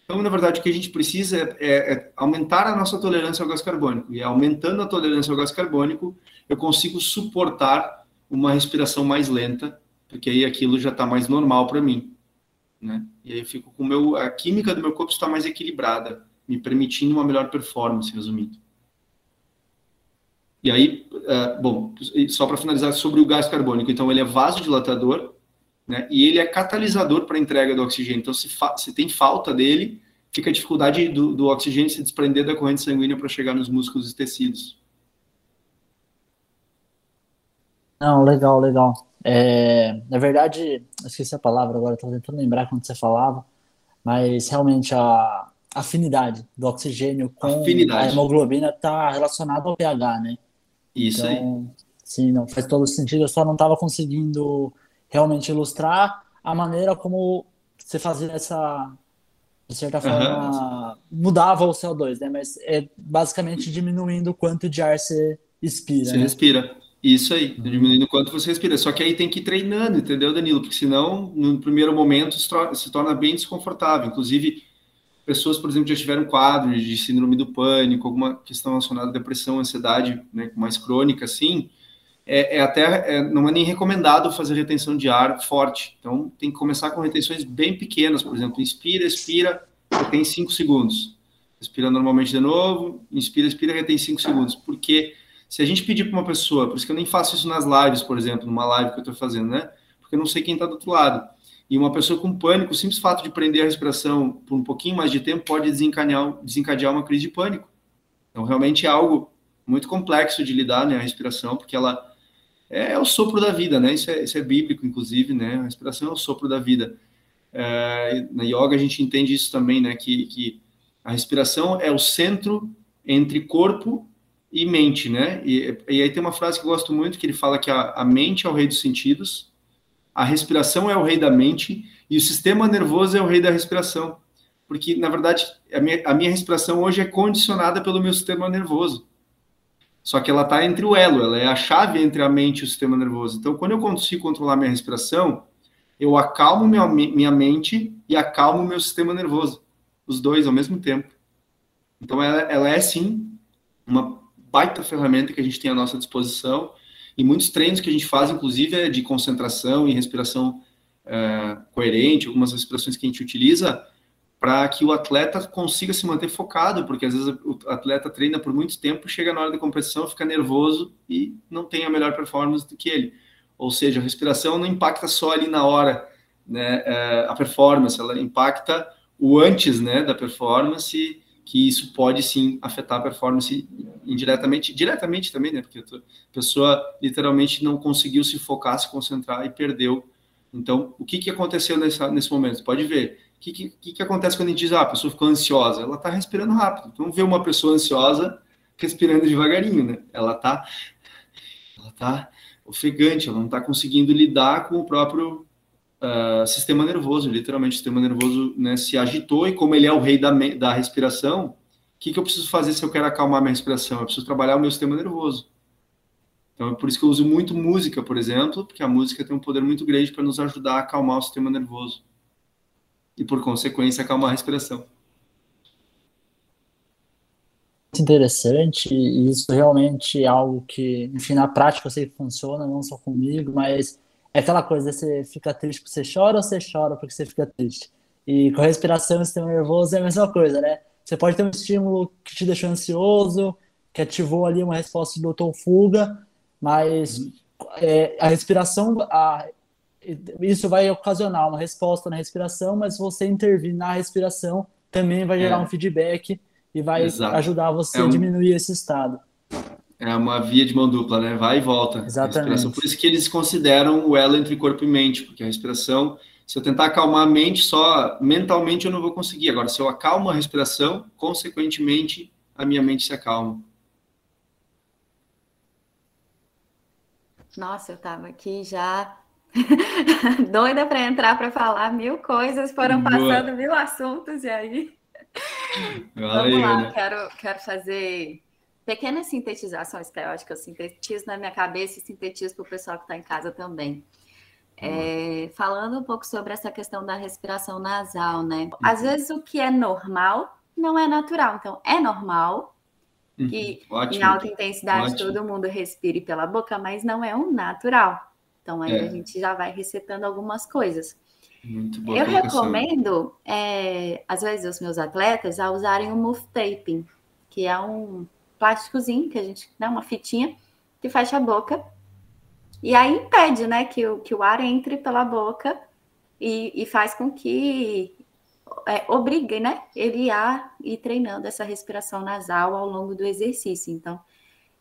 Então, na verdade, o que a gente precisa é, é, é, aumentar a nossa tolerância ao gás carbônico. E aumentando a tolerância ao gás carbônico, eu consigo suportar uma respiração mais lenta, porque aí aquilo já está mais normal para mim. Né? E aí eu fico com meu, a química do meu corpo está mais equilibrada, me permitindo uma melhor performance, resumindo. E aí, uh, bom, só para finalizar sobre o gás carbônico, então ele é vasodilatador, né? E ele é catalisador para a entrega do oxigênio. Então, se, se tem falta dele, fica a dificuldade do, do oxigênio se desprender da corrente sanguínea para chegar nos músculos e tecidos. Não, legal, legal. É, na verdade, esqueci a palavra agora, estou tentando lembrar quando você falava, mas realmente a afinidade do oxigênio com afinidade. a hemoglobina está relacionada ao pH, né? Isso então, aí. Sim, não faz todo sentido, eu só não estava conseguindo realmente ilustrar a maneira como você fazia essa, de certa forma, uhum. mudava o CO2, né? Mas é basicamente diminuindo o quanto de ar você expira. Você né? respira. Isso aí, uhum. diminuindo o quanto você respira. Só que aí tem que ir treinando, entendeu, Danilo? Porque senão, no primeiro momento, se torna bem desconfortável. Inclusive, pessoas, por exemplo, já tiveram quadros de síndrome do pânico, alguma questão relacionada à depressão, ansiedade né, mais crônica, assim, é, é até é, não é nem recomendado fazer retenção de ar forte. Então tem que começar com retenções bem pequenas, por exemplo, inspira, expira, retém 5 segundos. Respira normalmente de novo, inspira, expira, retém 5 segundos. Porque se a gente pedir para uma pessoa, por isso que eu nem faço isso nas lives, por exemplo, numa live que eu estou fazendo, né? Porque eu não sei quem está do outro lado. E uma pessoa com pânico, o simples fato de prender a respiração por um pouquinho mais de tempo pode desencadear, desencadear uma crise de pânico. Então, realmente é algo muito complexo de lidar, né, a respiração, porque ela é, é o sopro da vida, né? Isso é, isso é, bíblico, inclusive, né? A respiração é o sopro da vida. É, na yoga a gente entende isso também, né? Que, que a respiração é o centro entre corpo e mente, né? E, e, aí tem uma frase que eu gosto muito que ele fala que a, a mente é o rei dos sentidos, a respiração é o rei da mente e o sistema nervoso é o rei da respiração. Porque, na verdade, a minha, a minha respiração hoje é condicionada pelo meu sistema nervoso. Só que ela está entre o elo, ela é a chave entre a mente e o sistema nervoso. Então, quando eu consigo controlar minha respiração, eu acalmo minha, minha mente e acalmo meu sistema nervoso. Os dois ao mesmo tempo. Então, ela, ela é, sim, uma baita ferramenta que a gente tem à nossa disposição. E muitos treinos que a gente faz, inclusive, é de concentração e respiração é, coerente, algumas respirações que a gente utiliza, para que o atleta consiga se manter focado, porque às vezes o atleta treina por muito tempo, chega na hora da competição, fica nervoso e não tem a melhor performance do que ele. Ou seja, a respiração não impacta só ali na hora né, é, a performance, ela impacta o antes né, da performance, que isso pode sim afetar a performance indiretamente, diretamente também, né, porque a pessoa literalmente não conseguiu se focar, se concentrar e perdeu. Então, o que, que aconteceu nessa, nesse momento? Pode ver, o que, que, que, acontece quando a gente diz, ah, a pessoa ficou ansiosa? Ela está respirando rápido. Então, vê uma pessoa ansiosa respirando devagarinho, né? Ela está ela tá ofegante, ela não está conseguindo lidar com o próprio uh, sistema nervoso. Literalmente, o sistema nervoso né, se agitou e como ele é o rei da, da respiração, o que, que eu preciso fazer se eu quero acalmar minha respiração? Eu preciso trabalhar o meu sistema nervoso. Então, é por isso que eu uso muito música, por exemplo, porque a música tem um poder muito grande para nos ajudar a acalmar o sistema nervoso e, por consequência, acalmar a respiração. Interessante, e isso realmente é algo que, enfim, na prática eu sei que funciona, não só comigo, mas é aquela coisa, você fica triste porque você chora ou você chora porque você fica triste? E com a respiração e sistema nervoso é a mesma coisa, né? Você pode ter um estímulo que te deixou ansioso, que ativou ali uma resposta de doutor fuga, mas uhum. é, a respiração, a, isso vai ocasionar uma resposta na respiração, mas se você intervir na respiração, também vai gerar é. um feedback e vai Exato. ajudar você é um... a diminuir esse estado. É uma via de mão dupla, né? Vai e volta. Exatamente. Por isso que eles consideram o elo entre corpo e mente, porque a respiração, se eu tentar acalmar a mente só mentalmente, eu não vou conseguir. Agora, se eu acalmo a respiração, consequentemente, a minha mente se acalma. Nossa, eu estava aqui já [LAUGHS] doida para entrar para falar mil coisas, foram passando mil assuntos e aí. Vamos lá, né? quero, quero fazer pequenas sintetizações, que eu acho que eu sintetizo na minha cabeça e sintetizo para o pessoal que está em casa também. É, falando um pouco sobre essa questão da respiração nasal, né? Às uhum. vezes o que é normal não é natural. Então, é normal que uhum. em alta intensidade Ótimo. todo mundo respire pela boca, mas não é um natural. Então aí é. a gente já vai recetando algumas coisas. Muito boa Eu recomendo, é, às vezes, os meus atletas a usarem o Move Taping, que é um plásticozinho que a gente dá uma fitinha que fecha a boca e aí impede, né, que o, que o ar entre pela boca e, e faz com que é, obrigue, né, ele a ir treinando essa respiração nasal ao longo do exercício. Então,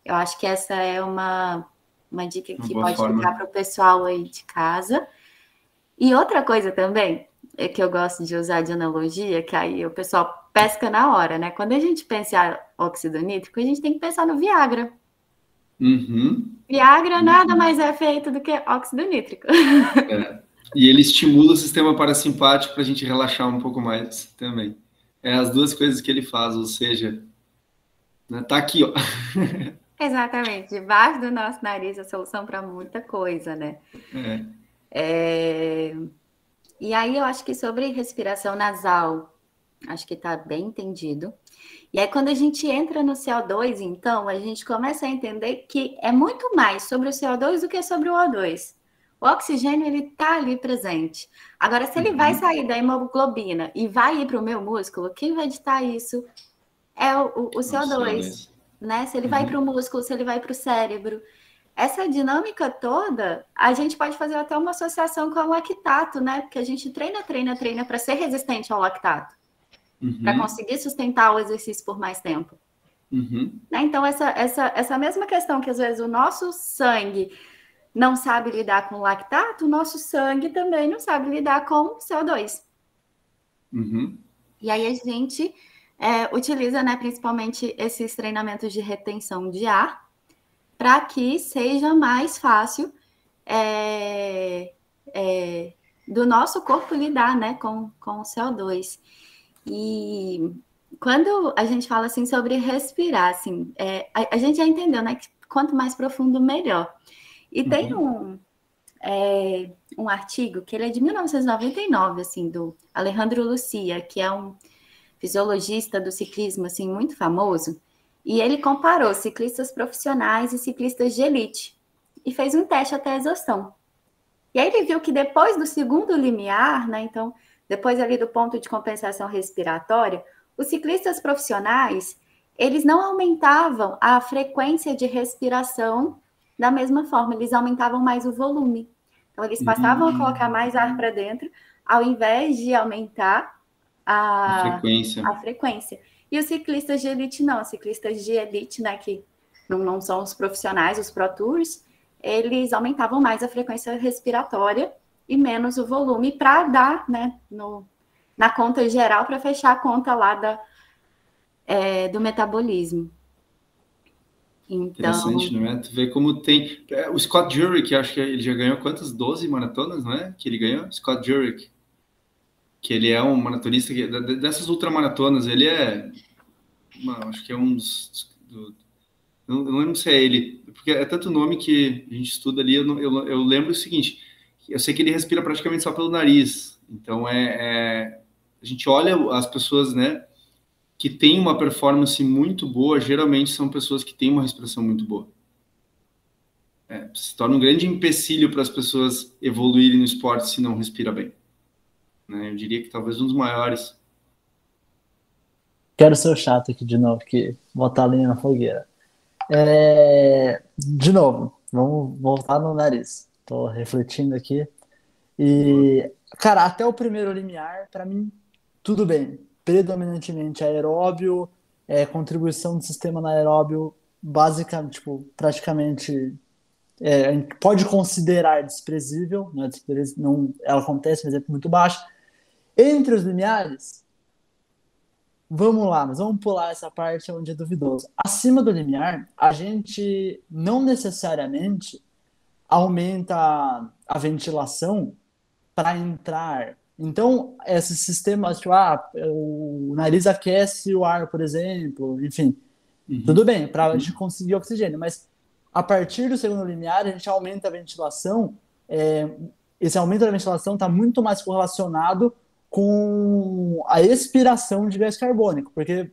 eu acho que essa é uma uma dica que pode forma. ficar para o pessoal aí de casa. E outra coisa também é que eu gosto de usar de analogia, que aí o pessoal pesca na hora, né? Quando a gente pensa em óxido nítrico, a gente tem que pensar no Viagra. Uhum. Viagra nada uhum. mais é feito do que óxido nítrico. [LAUGHS] É. E ele estimula o sistema parasimpático para a gente relaxar um pouco mais também. É as duas coisas que ele faz, ou seja, né, tá aqui, ó. [LAUGHS] Exatamente, debaixo do nosso nariz a solução para muita coisa, né? É. É... E aí eu acho que sobre respiração nasal, acho que está bem entendido. E aí quando a gente entra no CO2, então, a gente começa a entender que é muito mais sobre o CO2 do que sobre o O2. O oxigênio ele está ali presente. Agora, se ele uhum. vai sair da hemoglobina e vai ir para o meu músculo, quem vai editar isso é o, o, o CO2 né? Se ele uhum. vai para o músculo, se ele vai para o cérebro. essa dinâmica toda, a gente pode fazer até uma associação com o lactato, né? Porque a gente treina, treina, treina para ser resistente ao lactato, uhum. para conseguir sustentar o exercício por mais tempo. Uhum. Né? Então, essa, essa, essa mesma questão que às vezes o nosso sangue não sabe lidar com o lactato, o nosso sangue também não sabe lidar com CO2. Uhum. E aí a gente é, utiliza, né, principalmente esses treinamentos de retenção de ar para que seja mais fácil é, é, do nosso corpo lidar né, com, com o CO2. E quando a gente fala assim sobre respirar, assim, é, a, a, gente já entendeu né, que quanto mais profundo, melhor. E uhum. tem um, é, um artigo que ele é de 1999, assim, do Alejandro Lucia, que é um fisiologista do ciclismo assim muito famoso, e ele comparou ciclistas profissionais e ciclistas de elite e fez um teste até a exaustão. E aí ele viu que depois do segundo limiar, né, então, depois ali do ponto de compensação respiratória, os ciclistas profissionais, eles não aumentavam a frequência de respiração da mesma forma, eles aumentavam mais o volume. Então, eles passavam uhum. a colocar mais ar para dentro, ao invés de aumentar a, a frequência. A frequência. E os ciclistas de elite não, os ciclistas de elite, né, que não, não são os profissionais, os Pro Tours, eles aumentavam mais a frequência respiratória e menos o volume para dar, né, no, na conta geral, para fechar a conta lá da, é, do metabolismo. Então... Interessante, não é? Tu vê como tem. É, o Scott Jurek, acho que ele já ganhou quantas? 12 maratonas, não é? Que ele ganhou? Scott Jurek que ele é um maratonista que, dessas ultramaratonas, ele é, acho que é um dos, do, não, não, lembro se é ele, porque é tanto nome que a gente estuda ali, eu, eu, eu, lembro o seguinte, eu sei que ele respira praticamente só pelo nariz, então é, é a gente olha as pessoas, né, que têm uma performance muito boa, geralmente são pessoas que têm uma respiração muito boa. É, se torna um grande empecilho para as pessoas evoluírem no esporte se não respira bem. Né? Eu diria que talvez um dos maiores. Quero ser o chato aqui de novo, que botar a linha na fogueira. É... De novo, vamos voltar no nariz. Estou refletindo aqui. E, cara, até o primeiro limiar, para mim, tudo bem. Predominantemente aeróbio, é, contribuição do sistema anaeróbio, básica, tipo, praticamente é, a gente pode considerar desprezível, não, é não ela acontece, mas é muito baixa. Entre os limiares, vamos lá, mas vamos pular essa parte onde é duvidoso. Acima do limiar, a gente não necessariamente aumenta a ventilação para entrar. Então, esses sistemas, tipo, ah, o nariz aquece o ar, por exemplo, enfim, uhum. tudo bem, para a gente conseguir oxigênio, mas a partir do segundo limiar, a gente aumenta a ventilação. É, esse aumento da ventilação está muito mais correlacionado com a expiração de gás carbônico, porque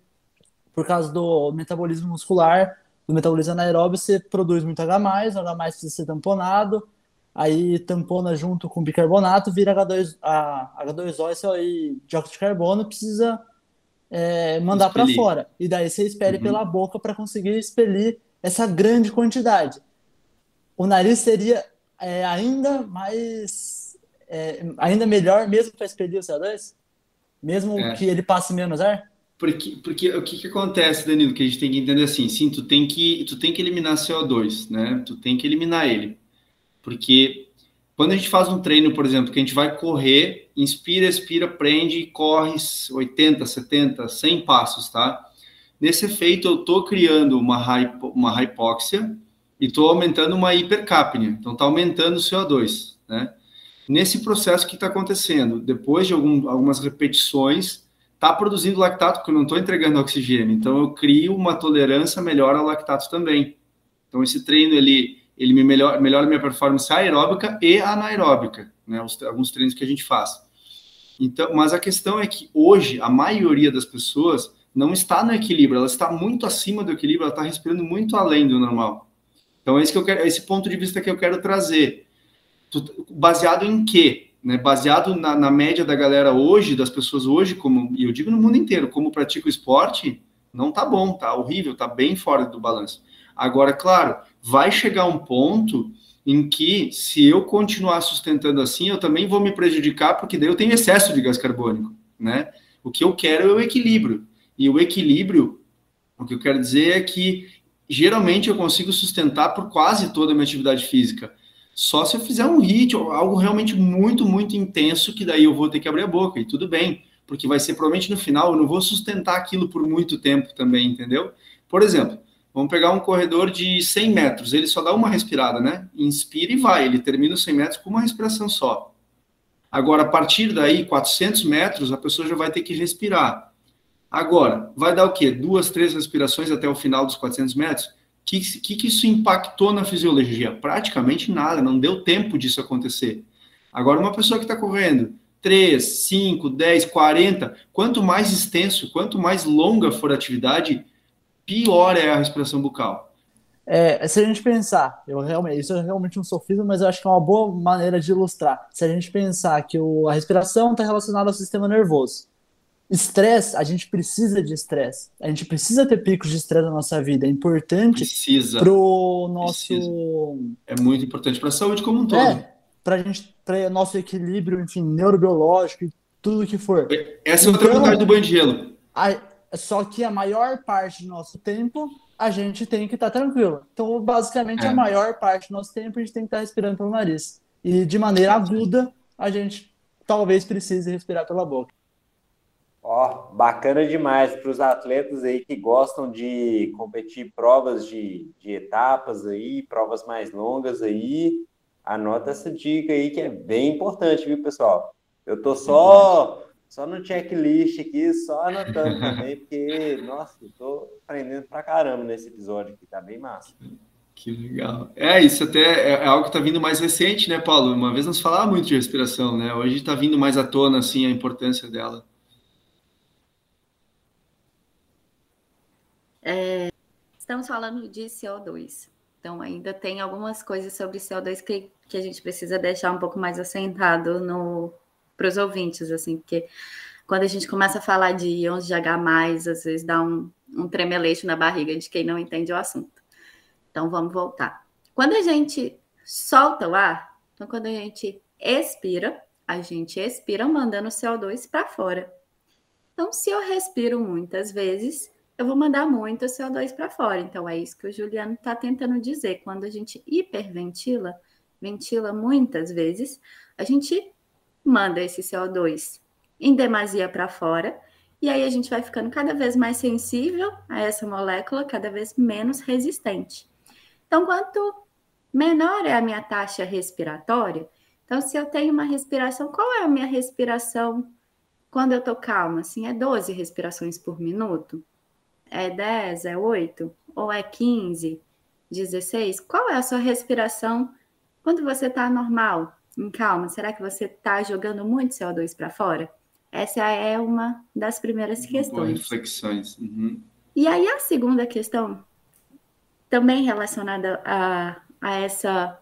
por causa do metabolismo muscular, do metabolismo anaeróbio, você produz muito H+, o H+, precisa ser tamponado, aí tampona junto com bicarbonato, vira H2, a, H2O e dióxido de carbono, precisa é, mandar para fora. E daí você espere uhum. pela boca para conseguir expelir essa grande quantidade. O nariz seria é, ainda mais é, ainda melhor mesmo para expelir o CO2? Mesmo é. que ele passe menos ar? Porque, porque o que, que acontece, Danilo, que a gente tem que entender assim, sim, tu tem que, tu tem que eliminar CO2, né? Tu tem que eliminar ele. Porque quando a gente faz um treino, por exemplo, que a gente vai correr, inspira, expira, prende e corre 80, 70, 100 passos, tá? Nesse efeito, eu estou criando uma, hypo, uma hipóxia e estou aumentando uma hipercapnia. Então, está aumentando o CO2, né? Nesse processo que está acontecendo, depois de algum, algumas repetições, está produzindo lactato, porque eu não estou entregando oxigênio. Então, eu crio uma tolerância melhor ao lactato também. Então, esse treino, ele, ele me melhora, melhora minha performance aeróbica e anaeróbica, né? Os, alguns treinos que a gente faz. Então, mas a questão é que hoje, a maioria das pessoas não está no equilíbrio, ela está muito acima do equilíbrio, ela está respirando muito além do normal. Então, é esse, que eu quero, esse ponto de vista que eu quero trazer baseado em quê? Né? Baseado na, na, média da galera hoje, das pessoas hoje, como e eu digo no mundo inteiro, como pratica o esporte, não tá bom, tá horrível, tá bem fora do balanço. Agora, claro, vai chegar um ponto em que, se eu continuar sustentando assim, eu também vou me prejudicar, porque daí eu tenho excesso de gás carbônico, né? O que eu quero é o equilíbrio. E o equilíbrio, o que eu quero dizer é que geralmente eu consigo sustentar por quase toda a minha atividade física. Só se eu fizer um hit, algo realmente muito, muito intenso, que daí eu vou ter que abrir a boca, e tudo bem, porque vai ser provavelmente no final, eu não vou sustentar aquilo por muito tempo também, entendeu? Por exemplo, vamos pegar um corredor de 100 metros, ele só dá uma respirada, né? Inspira e vai, ele termina os 100 metros com uma respiração só. Agora, a partir daí, 400 metros, a pessoa já vai ter que respirar. Agora, vai dar o quê? Duas, três respirações até o final dos 400 metros? Que, que, que isso impactou na fisiologia? Praticamente nada, não deu tempo disso acontecer. Agora, uma pessoa que está correndo 3, 5, 10, 40, quanto mais extenso, quanto mais longa for a atividade, pior é a respiração bucal. É, se a gente pensar, eu realmente, isso é realmente um sofismo, mas eu acho que é uma boa maneira de ilustrar. Se a gente pensar que o, a respiração está relacionada ao sistema nervoso, Estresse, a gente precisa de estresse. A gente precisa ter picos de estresse na nossa vida. É importante para o nosso. Precisa. É muito importante para a saúde como um todo. É, para gente, para nosso equilíbrio, enfim, neurobiológico e tudo que for. Essa então, é outra então, vantagem do banho de gelo. A, só que a maior parte do nosso tempo a gente tem que estar tá tranquilo. Então, basicamente, é. a maior parte do nosso tempo a gente tem que estar tá respirando pelo nariz. E de maneira aguda, a gente talvez precise respirar pela boca. Ó, bacana demais para os atletas aí que gostam de competir provas de, de etapas aí, provas mais longas aí. Anota essa dica aí que é bem importante, viu, pessoal? Eu tô só só no checklist aqui, só anotando também, porque, nossa, eu tô aprendendo pra caramba nesse episódio aqui, tá bem massa. Que legal. É, isso até é, é algo que está vindo mais recente, né, Paulo? Uma vez nós falávamos muito de respiração, né? Hoje está vindo mais à tona, assim, a importância dela. É, estamos falando de CO2. Então, ainda tem algumas coisas sobre CO2 que, que a gente precisa deixar um pouco mais assentado para os ouvintes, assim, porque quando a gente começa a falar de íons de H+, às vezes dá um, um tremeleixo na barriga de quem não entende o assunto. Então, vamos voltar. Quando a gente solta o ar, então quando a gente expira, a gente expira mandando CO2 para fora. Então, se eu respiro muitas vezes, eu vou mandar muito CO2 para fora. Então, é isso que o Juliano está tentando dizer. Quando a gente hiperventila, ventila muitas vezes, a gente manda esse CO2 em demasia para fora, e aí a gente vai ficando cada vez mais sensível a essa molécula, cada vez menos resistente. Então, quanto menor é a minha taxa respiratória, então, se eu tenho uma respiração, qual é a minha respiração quando eu estou calma? Assim, é 12 respirações por minuto? É 10, é 8 ou é 15, 16? Qual é a sua respiração quando você está normal, em calma? Será que você está jogando muito CO2 para fora? Essa é uma das primeiras questões. Reflexões. Uhum. E aí a segunda questão, também relacionada a, a essa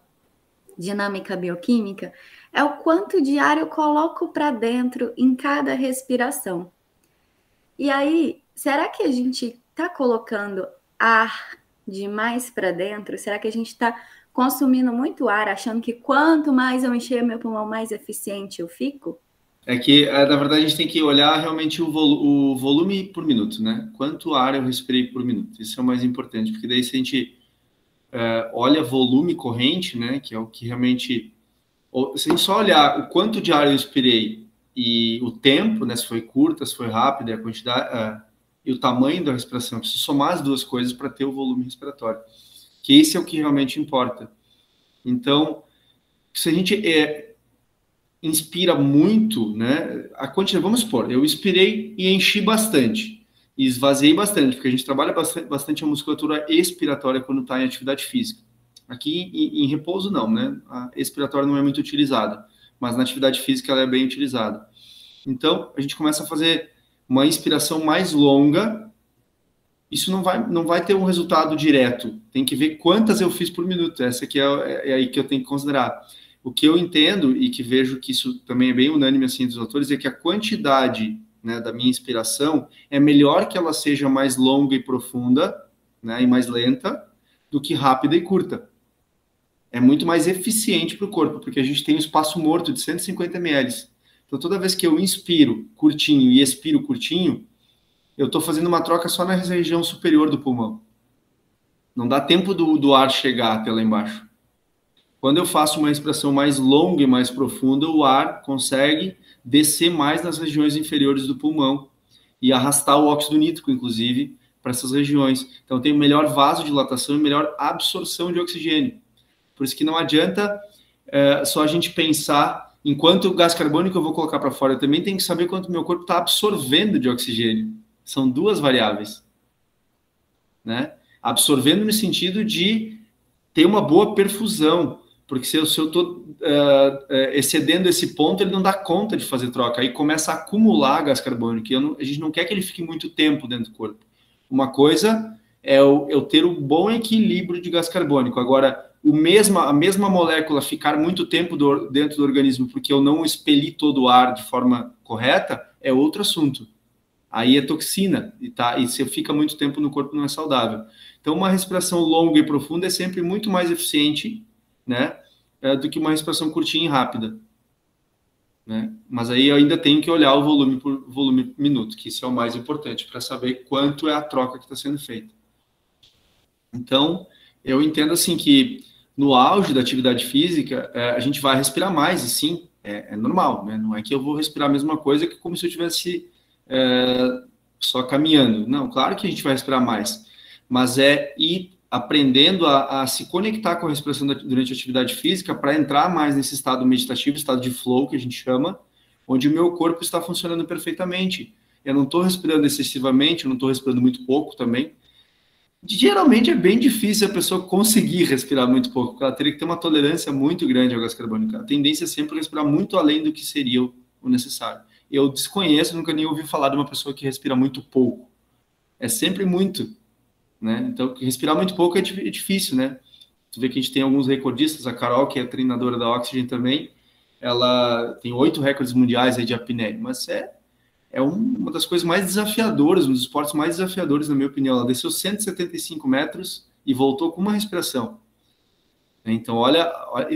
dinâmica bioquímica, é o quanto de ar eu coloco para dentro em cada respiração. E aí, será que a gente está colocando ar demais para dentro? Será que a gente está consumindo muito ar, achando que quanto mais eu encher meu pulmão, mais eficiente eu fico? É que, é, na verdade, a gente tem que olhar realmente o, o volume por minuto, né? Quanto ar eu respirei por minuto. Isso é o mais importante, porque daí se a gente é, olha volume corrente, né? Que é o que realmente... Se a gente só olhar o quanto de ar eu expirei e o tempo, né? Se foi curta, se foi rápida, a quantidade... É, e o tamanho da respiração. Eu preciso somar as duas coisas para ter o volume respiratório. Que esse é o que realmente importa. Então, se a gente é, inspira muito, né? A quantidade, vamos supor, eu inspirei e enchi bastante, e esvaziei bastante, porque a gente trabalha bastante, bastante a musculatura expiratória quando está em atividade física. Aqui em, em, repouso não, né? A expiratória não é muito utilizada, mas na atividade física ela é bem utilizada. Então, a gente começa a fazer uma inspiração mais longa, isso não vai, não vai ter um resultado direto. Tem que ver quantas eu fiz por minuto. Essa aqui é, é, aí que eu tenho que considerar. O que eu entendo e que vejo que isso também é bem unânime assim dos autores é que a quantidade né, da minha inspiração é melhor que ela seja mais longa e profunda, né, e mais lenta, do que rápida e curta. É muito mais eficiente para o corpo, porque a gente tem um espaço morto de 150 ml. Então, toda vez que eu inspiro curtinho e expiro curtinho, eu estou fazendo uma troca só na região superior do pulmão. Não dá tempo do, do ar chegar até lá embaixo. Quando eu faço uma respiração mais longa e mais profunda, o ar consegue descer mais nas regiões inferiores do pulmão e arrastar o óxido nítrico, inclusive, para essas regiões. Então, tem melhor vasodilatação e melhor absorção de oxigênio. Por isso que não adianta é, só a gente pensar em quanto gás carbônico eu vou colocar para fora. Eu também tenho que saber quanto meu corpo está absorvendo de oxigênio. São duas variáveis. Né? Absorvendo no sentido de ter uma boa perfusão, porque se eu estou uh, uh, excedendo esse ponto, ele não dá conta de fazer troca, aí começa a acumular gás carbônico, não, a gente não quer que ele fique muito tempo dentro do corpo. Uma coisa é eu, eu ter um bom equilíbrio de gás carbônico, agora, o mesma, a mesma molécula ficar muito tempo do, dentro do organismo porque eu não expeli todo o ar de forma correta, é outro assunto. Aí é toxina, e, tá, e se fica muito tempo no corpo não é saudável. Então, uma respiração longa e profunda é sempre muito mais eficiente, né? é, do que uma respiração curtinha e rápida. Né? Mas aí eu ainda tenho que olhar o volume por volume minuto, que isso é o mais importante para saber quanto é a troca que está sendo feita. Então, eu entendo assim que no auge da atividade física, é, a gente vai respirar mais, e sim, é, é, normal, né? Não é que eu vou respirar a mesma coisa que como se eu estivesse é, só caminhando. Não, claro que a gente vai respirar mais, mas é ir aprendendo a, a, se conectar com a respiração da, durante a atividade física para entrar mais nesse estado meditativo, estado de flow que a gente chama, onde o meu corpo está funcionando perfeitamente. Eu não estou respirando excessivamente, eu não estou respirando muito pouco também. Geralmente é bem difícil a pessoa conseguir respirar muito pouco, porque ela teria que ter uma tolerância muito grande ao gás carbônico. A tendência é sempre respirar muito além do que seria o necessário. Eu desconheço, nunca nem ouvi falar de uma pessoa que respira muito pouco. É sempre muito né? Então, respirar muito pouco é, é difícil, né? Tu vê que a gente tem alguns recordistas, a Carol, que é treinadora da Oxygen também, ela tem oito recordes mundiais aí de apneia, mas é, é uma das coisas mais desafiadoras, um dos esportes mais desafiadores, na minha opinião. Ela desceu 175 metros e voltou com uma respiração. Então, olha,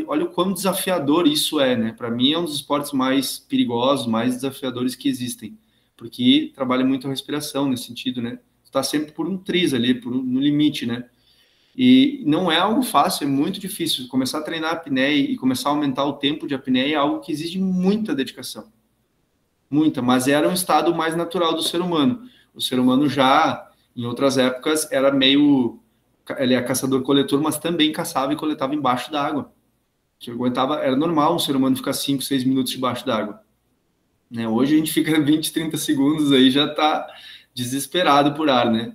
olha, o quão desafiador isso é, né? Para mim, é um dos esportes mais perigosos, mais desafiadores que existem, porque trabalha muito a respiração nesse sentido, né? está sempre por um triz ali, por um, no limite, né? E não é algo fácil, é muito difícil. Começar a treinar a apneia e começar a aumentar o tempo de apneia é algo que exige muita dedicação. Muita, mas era um estado mais natural do ser humano. O ser humano já, em outras épocas, era meio. Ele é caçador-coletor, mas também caçava e coletava embaixo d'água. Que aguentava, era normal um ser humano ficar 5, 6 minutos debaixo d'água. Né? Hoje a gente fica [LAUGHS] 20, 30 segundos aí já está desesperado por ar, né?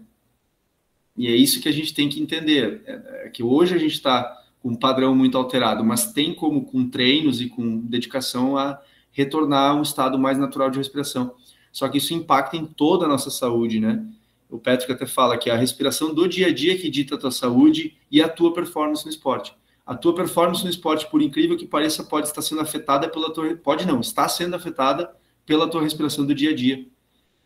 E é isso que a gente tem que entender, é, é que hoje a gente está com um padrão muito alterado, mas tem como, com treinos e com dedicação, a retornar a um estado mais natural de respiração. Só que isso impacta em toda a nossa saúde, né? O Patrick até fala que é a respiração do dia a dia que dita a tua saúde e a tua performance no esporte. A tua performance no esporte, por incrível que pareça, pode estar sendo afetada pela tua... Pode não, está sendo afetada pela tua respiração do dia a dia.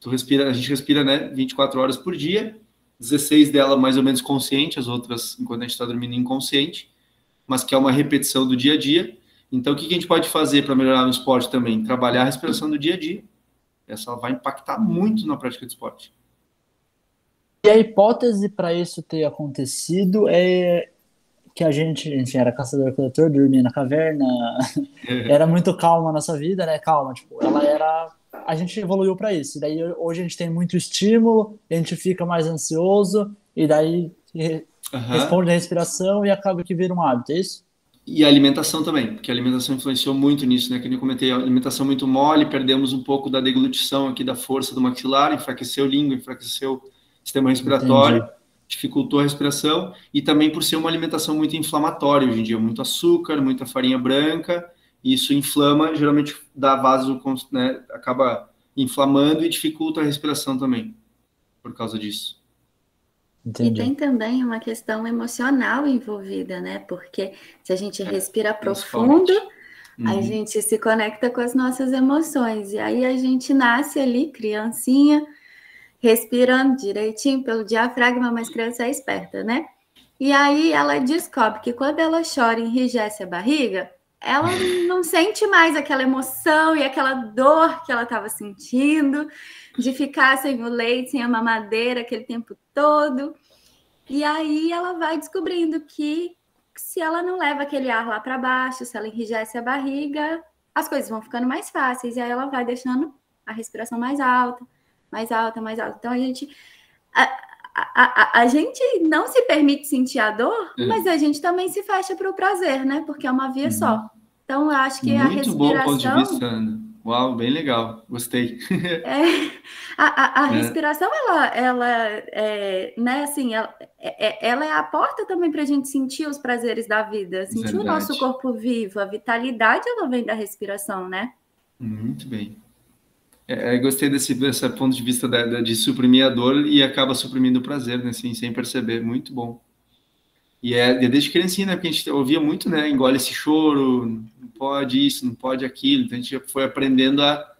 Tu respira, a gente respira, né, 24 horas por dia, 16 dela mais ou menos consciente, as outras enquanto a gente está dormindo inconsciente, mas que é uma repetição do dia a dia. Então, o que a gente pode fazer para melhorar no esporte também? Trabalhar a respiração do dia a dia. Essa vai impactar muito na prática de esporte. E a hipótese para isso ter acontecido é que a gente, enfim, era caçador-coletor, dormia na caverna, é. era muito calma a nossa vida, né? Calma, tipo, ela era a gente evoluiu para isso. E daí hoje a gente tem muito estímulo, a gente fica mais ansioso, e daí uhum. responde a respiração e acaba que vira um hábito, é isso? E a alimentação também, porque a alimentação influenciou muito nisso, né? Que eu comentei, a alimentação muito mole, perdemos um pouco da deglutição aqui da força do maxilar, enfraqueceu a língua, enfraqueceu o sistema respiratório, Entendi. dificultou a respiração, e também por ser uma alimentação muito inflamatória hoje em dia, muito açúcar, muita farinha branca, isso inflama, geralmente dá vaso, né, acaba inflamando e dificulta a respiração também, por causa disso. Entendi. E tem também uma questão emocional envolvida, né? Porque se a gente é, respira profundo, uhum. a gente se conecta com as nossas emoções. E aí a gente nasce ali, criancinha, respirando direitinho pelo diafragma, mas criança é esperta, né? E aí ela descobre que quando ela chora e enrijece a barriga, ela [LAUGHS] não sente mais aquela emoção e aquela dor que ela estava sentindo de ficar sem o leite, sem a mamadeira aquele tempo todo. E aí ela vai descobrindo que se ela não leva aquele ar lá para baixo, se ela enrijece a barriga, as coisas vão ficando mais fáceis. E aí ela vai deixando a respiração mais alta, mais alta, mais alta. Então a gente. A, a, a, a gente não se permite sentir a dor, é. mas a gente também se fecha para o prazer, né? Porque é uma via uhum. só. Então, eu acho que Muito a respiração... Bom ponto de vista, Ana. Uau, bem legal, gostei. [LAUGHS] é, a, a, a é. respiração, ela, ela é, né, assim, ela é, é ela é a porta também para a gente sentir os prazeres da vida, sentir Verdade. o nosso corpo vivo, a vitalidade, ela vem da respiração, né? Muito bem. É, gostei desse, desse ponto de vista da, da, de suprimir a dor e acaba suprimindo o prazer, né, assim, sem perceber, muito bom. E é, desde criancinha, né? Porque a gente ouvia muito, né? Engole esse choro, pode isso, não pode aquilo. Então a gente foi aprendendo a,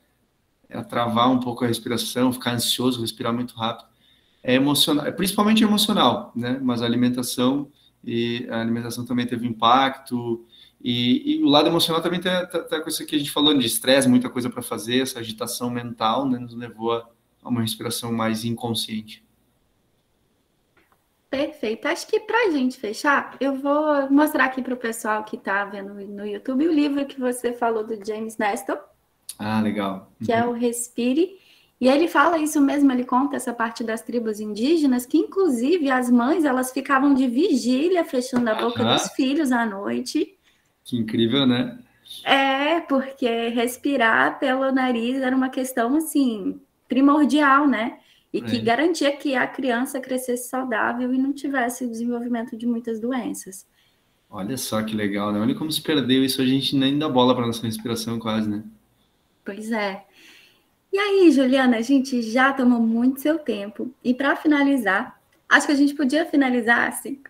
a travar um pouco a respiração, ficar ansioso, respirar muito rápido. É emocional, é principalmente emocional, né? Mas a alimentação e a alimentação também teve impacto. E, e o lado emocional também tem, tem, tem a coisa que a gente falou de estresse, muita coisa para fazer, essa agitação mental, né? Nos levou a uma respiração mais inconsciente. Perfeito. Acho que para a gente fechar, eu vou mostrar aqui para o pessoal que está vendo no YouTube o livro que você falou do James Nestor. Ah, legal. Uhum. Que é o Respire. E ele fala isso mesmo, ele conta essa parte das tribos indígenas, que inclusive as mães elas ficavam de vigília fechando a boca dos filhos à noite. Que incrível, né? É, porque respirar pelo nariz era uma questão assim primordial, né? E que é. garantia que a criança crescesse saudável e não tivesse o desenvolvimento de muitas doenças. Olha só que legal, né? Olha como se perdeu isso, a gente nem dá bola para nossa respiração quase, né? Pois é. E aí, Juliana, a gente já tomou muito seu tempo. E para finalizar, acho que a gente podia finalizar assim,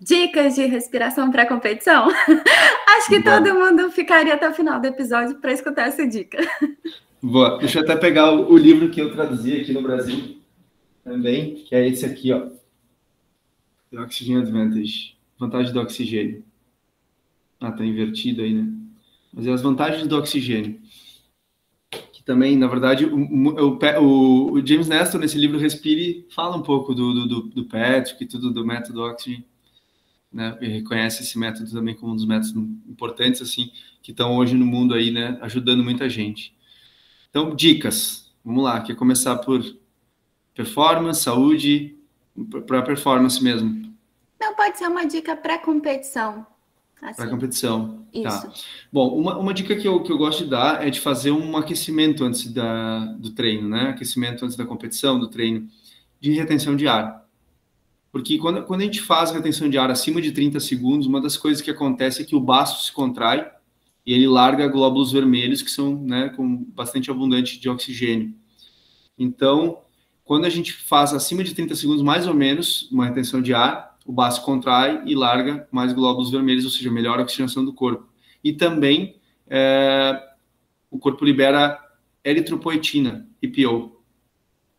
dicas de respiração para competição. [LAUGHS] acho que Bom. todo mundo ficaria até o final do episódio para escutar essa dica. [LAUGHS] Boa. Deixa eu até pegar o, o, livro que eu traduzi aqui no Brasil também, que é esse aqui, ó. The Oxygen Advantage. Vantagem do oxigênio. Ah, tá invertido aí, né? Mas é as vantagens do oxigênio. Que também, na verdade, o, o, o James Nestor, nesse livro Respire, fala um pouco do, do, do Patrick e tudo do método Oxygen. Né, e reconhece esse método também como um dos métodos importantes assim que estão hoje no mundo aí, né, ajudando muita gente. Então, dicas. Vamos lá, quer começar por performance, saúde, para performance mesmo. Não, pode ser uma dica pré-competição. Assim. Para competição. Tá. Isso. Tá. Bom, uma, uma dica que eu, que eu gosto de dar é de fazer um aquecimento antes da, do treino, né? Aquecimento antes da competição, do treino, de retenção de ar. Porque quando, quando a gente faz retenção de ar acima de 30 segundos, uma das coisas que acontece é que o baço se contrai e ele larga glóbulos vermelhos que são né, com bastante abundante de oxigênio. Então, quando a gente faz acima de 30 segundos, mais ou menos, uma retenção de ar, o baço contrai e larga mais glóbulos vermelhos, ou seja, melhora a oxigenação do corpo. E também é, o corpo libera eritropoetina, EPO.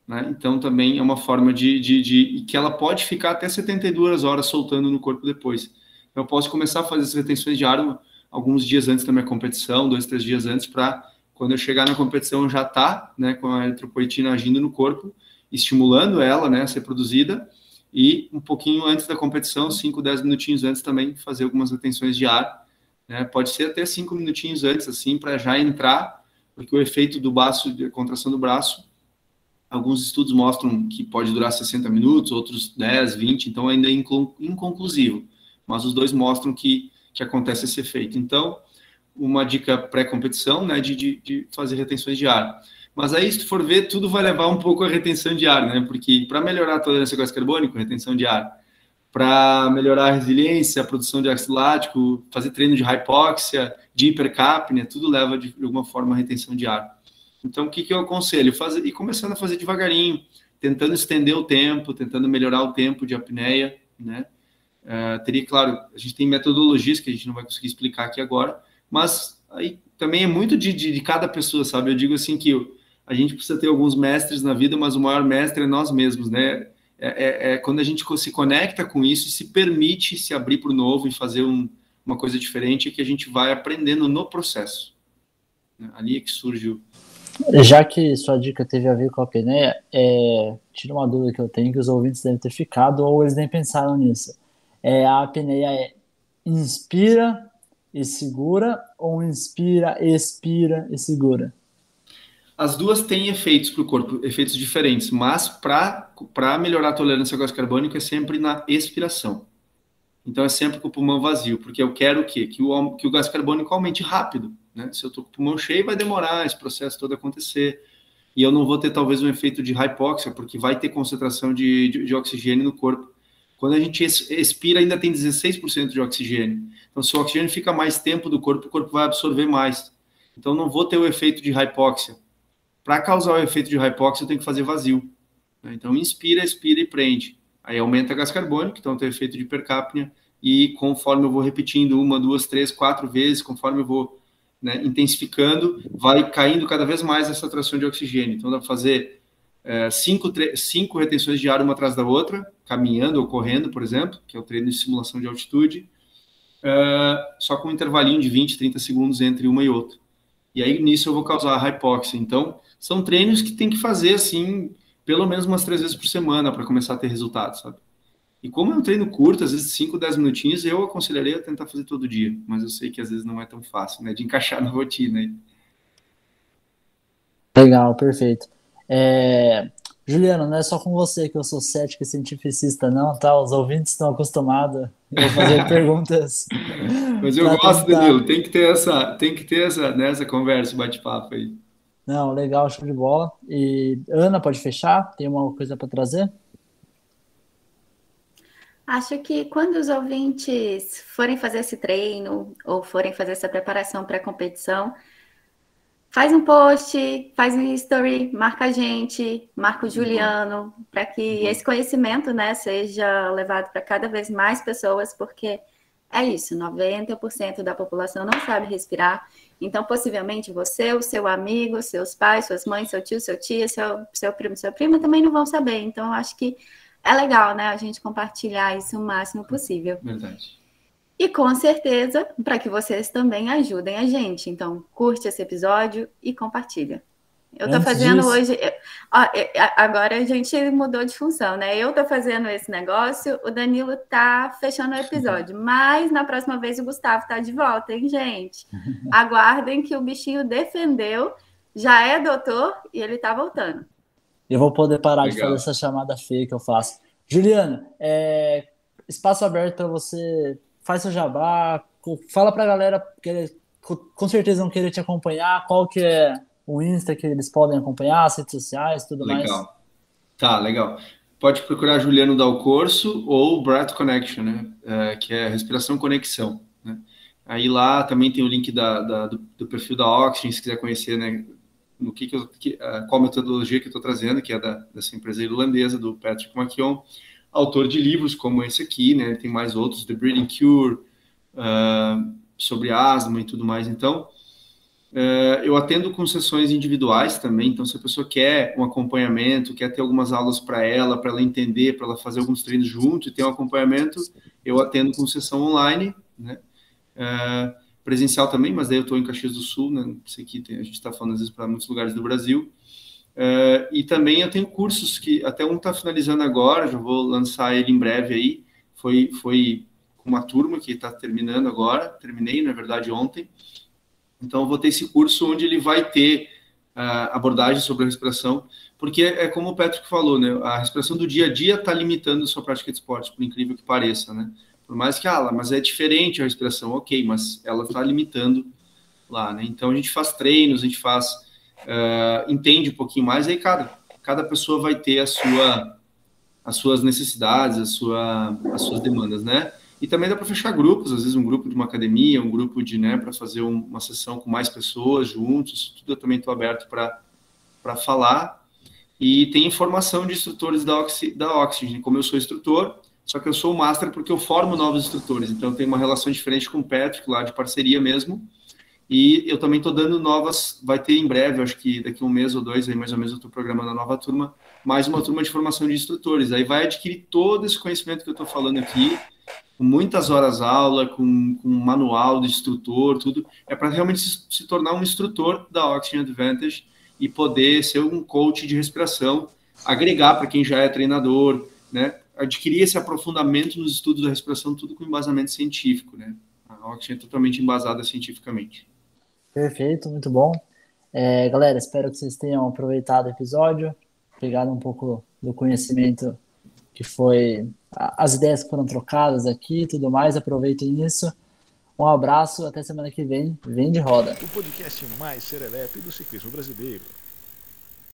Né? Então, também é uma forma de, de, de, que ela pode ficar até 72 horas soltando no corpo depois. Eu posso começar a fazer essas retenções de ar alguns dias antes da minha competição, dois, três dias antes, para quando eu chegar na competição já tá, né, com a eritropoetina agindo no corpo, estimulando ela, né, a ser produzida, e um pouquinho antes da competição, 5, 10 minutinhos antes também, fazer algumas retenções de ar, né, pode ser até 5 minutinhos antes, assim, para já entrar, porque o efeito do braço, de contração do braço, alguns estudos mostram que pode durar 60 minutos, outros 10, 20, então ainda é inconclusivo, mas os dois mostram que que acontece esse efeito. Então, uma dica pré-competição, né, de, de, de, fazer retenções de ar. Mas aí, se tu for ver, tudo vai levar um pouco a retenção de ar, né? Porque para melhorar a tolerância ao gás carbônico, retenção de ar, para melhorar a resiliência, a produção de ácido lático, fazer treino de hypoxia, de hipercapnia, tudo leva de, de alguma forma a retenção de ar. Então, o que, que eu aconselho? Fazer, e começando a fazer devagarinho, tentando estender o tempo, tentando melhorar o tempo de apneia, né? Uh, teria, claro, a gente tem metodologias que a gente não vai conseguir explicar aqui agora, mas aí também é muito de, de, de cada pessoa, sabe? Eu digo assim que a gente precisa ter alguns mestres na vida, mas o maior mestre é nós mesmos, né? é, é, é, quando a gente se conecta com isso, se permite se abrir para o novo e fazer um, uma coisa diferente, é que a gente vai aprendendo no processo. Né? Ali é que surge o. Já que sua dica teve a ver com a apneia, é, tira uma dúvida que eu tenho que os ouvintes devem ter ficado ou eles nem pensaram nisso. É, a apneia é inspira e segura ou inspira, expira e segura? As duas têm efeitos para o corpo, efeitos diferentes, mas para melhorar a tolerância ao gás carbônico é sempre na expiração. Então é sempre com o pulmão vazio, porque eu quero o quê? Que o, que o gás carbônico aumente rápido. Né? Se eu estou com o pulmão cheio, vai demorar esse processo todo acontecer. E eu não vou ter talvez um efeito de hipóxia, porque vai ter concentração de, de, de oxigênio no corpo. Quando a gente expira, ainda tem 16% de oxigênio. Então, se o oxigênio fica mais tempo do corpo, o corpo vai absorver mais. Então, não vou ter o efeito de hipóxia. Para causar o efeito de hipóxia, eu tenho que fazer vazio. Né? Então, inspira, expira e prende. Aí aumenta gás carbônico, então tem efeito de hipercapnia, e conforme eu vou repetindo uma, duas, três, quatro vezes, conforme eu vou né, intensificando, vai caindo cada vez mais essa tração de oxigênio. Então dá para fazer é, cinco, cinco retenções de ar uma atrás da outra, caminhando ou correndo, por exemplo, que é o treino de simulação de altitude, é, só com um intervalinho de 20, 30 segundos entre uma e outra. E aí nisso eu vou causar hipóxia. Então, são treinos que tem que fazer assim, pelo menos umas três vezes por semana para começar a ter resultados, sabe? E como é um treino curto, às vezes 5, 10 minutinhos, eu aconselharia a tentar fazer todo dia, mas eu sei que às vezes não é tão fácil, né, de encaixar na rotina aí. Legal, perfeito. É... Juliano, não é só com você que eu sou cético e cientificista, não, tá? Os ouvintes estão acostumados a fazer [LAUGHS] perguntas. Mas eu gosto, tentar... Danilo, tem que ter essa, tem que ter essa, nessa né, conversa, bate-papo aí. Não, legal, show de bola. E Ana, pode fechar? Tem uma coisa para trazer? Acho que quando os ouvintes forem fazer esse treino ou forem fazer essa preparação para a competição, faz um post, faz um story, marca a gente, marca o uhum. Juliano, para que uhum. esse conhecimento né, seja levado para cada vez mais pessoas, porque é isso, 90% da população não sabe respirar então, possivelmente você, o seu amigo, seus pais, suas mães, seu tio, seu tia, seu, seu primo, sua prima também não vão saber. Então, eu acho que é legal, né, a gente compartilhar isso o máximo possível. Verdade. E com certeza, para que vocês também ajudem a gente. Então, curte esse episódio e compartilha. Eu estou fazendo disso... hoje. Ó, agora a gente mudou de função, né? Eu estou fazendo esse negócio, o Danilo tá fechando o episódio. Mas na próxima vez o Gustavo tá de volta, hein, gente? [LAUGHS] Aguardem que o bichinho defendeu, já é doutor e ele tá voltando. Eu vou poder parar Legal. de fazer essa chamada feia que eu faço. Juliana, é... espaço aberto para você. Faz seu jabá, fala para a galera que com certeza vão querer te acompanhar. Qual que é o Insta que eles podem acompanhar, as redes sociais, tudo legal. mais. Legal. Tá, legal. Pode procurar Juliano Dal Corso ou Breath Connection, né? É, que é respiração conexão. Né? Aí lá também tem o link da, da do, do, perfil da Oxygen, se quiser conhecer, né? No que, que, eu, que uh, qual metodologia que eu estou trazendo, que é da, dessa empresa irlandesa, do Patrick McKeown, autor de livros como esse aqui, né? Tem mais outros, The Breathing Cure, uh, sobre asma e tudo mais. Então, é, eu atendo com sessões individuais também, então se a pessoa quer um acompanhamento, quer ter algumas aulas para ela, para ela entender, para ela fazer alguns treinos junto e ter um acompanhamento, eu atendo com sessão online, né? É, presencial também, mas daí eu estou em Caxias do Sul, né? Sei que tem, a gente está falando às vezes para muitos lugares do Brasil. É, e também eu tenho cursos que até um está finalizando agora, já vou lançar ele em breve aí. Foi, foi uma turma que está terminando agora, terminei na verdade ontem então, vou ter esse curso onde ele vai ter uh, abordagem sobre a respiração, porque é como o Patrick falou, né? A respiração do dia a dia está limitando a sua prática de esporte, por incrível que pareça, né? Por mais que, ah, mas é diferente a respiração, ok, mas ela está limitando lá, né? Então, a gente faz treinos, a gente faz, uh, entende um pouquinho mais, aí cada, cada pessoa vai ter a sua, as suas necessidades, a sua, as suas demandas, né? E também dá para fechar grupos, às vezes um grupo de uma academia, um grupo de, né, para fazer um, uma sessão com mais pessoas juntos, tudo eu também estou aberto para falar. E tem informação de instrutores da, Oxy, da Oxygen, como eu sou instrutor, só que eu sou o master porque eu formo novos instrutores, então tem uma relação diferente com o Patrick lá de parceria mesmo. E eu também estou dando novas, vai ter em breve, acho que daqui um mês ou dois, aí mais ou menos eu estou programando a nova turma, mais uma turma de formação de instrutores. Aí vai adquirir todo esse conhecimento que eu estou falando aqui, com muitas horas aula, com, com manual do instrutor, tudo. É para realmente se, se, tornar um instrutor da Oxygen Advantage e poder ser um coach de respiração, agregar para quem já é treinador, né? Adquirir esse aprofundamento nos estudos da respiração, tudo com embasamento científico, né? A Oxygen é totalmente embasada cientificamente. Perfeito, muito bom. É, galera, espero que vocês tenham aproveitado o episódio, pegado um pouco do conhecimento que foi, as ideias que foram trocadas aqui e tudo mais. Aproveitem isso. Um abraço, até semana que vem. Vem de roda. O podcast mais serelepe do ciclismo brasileiro.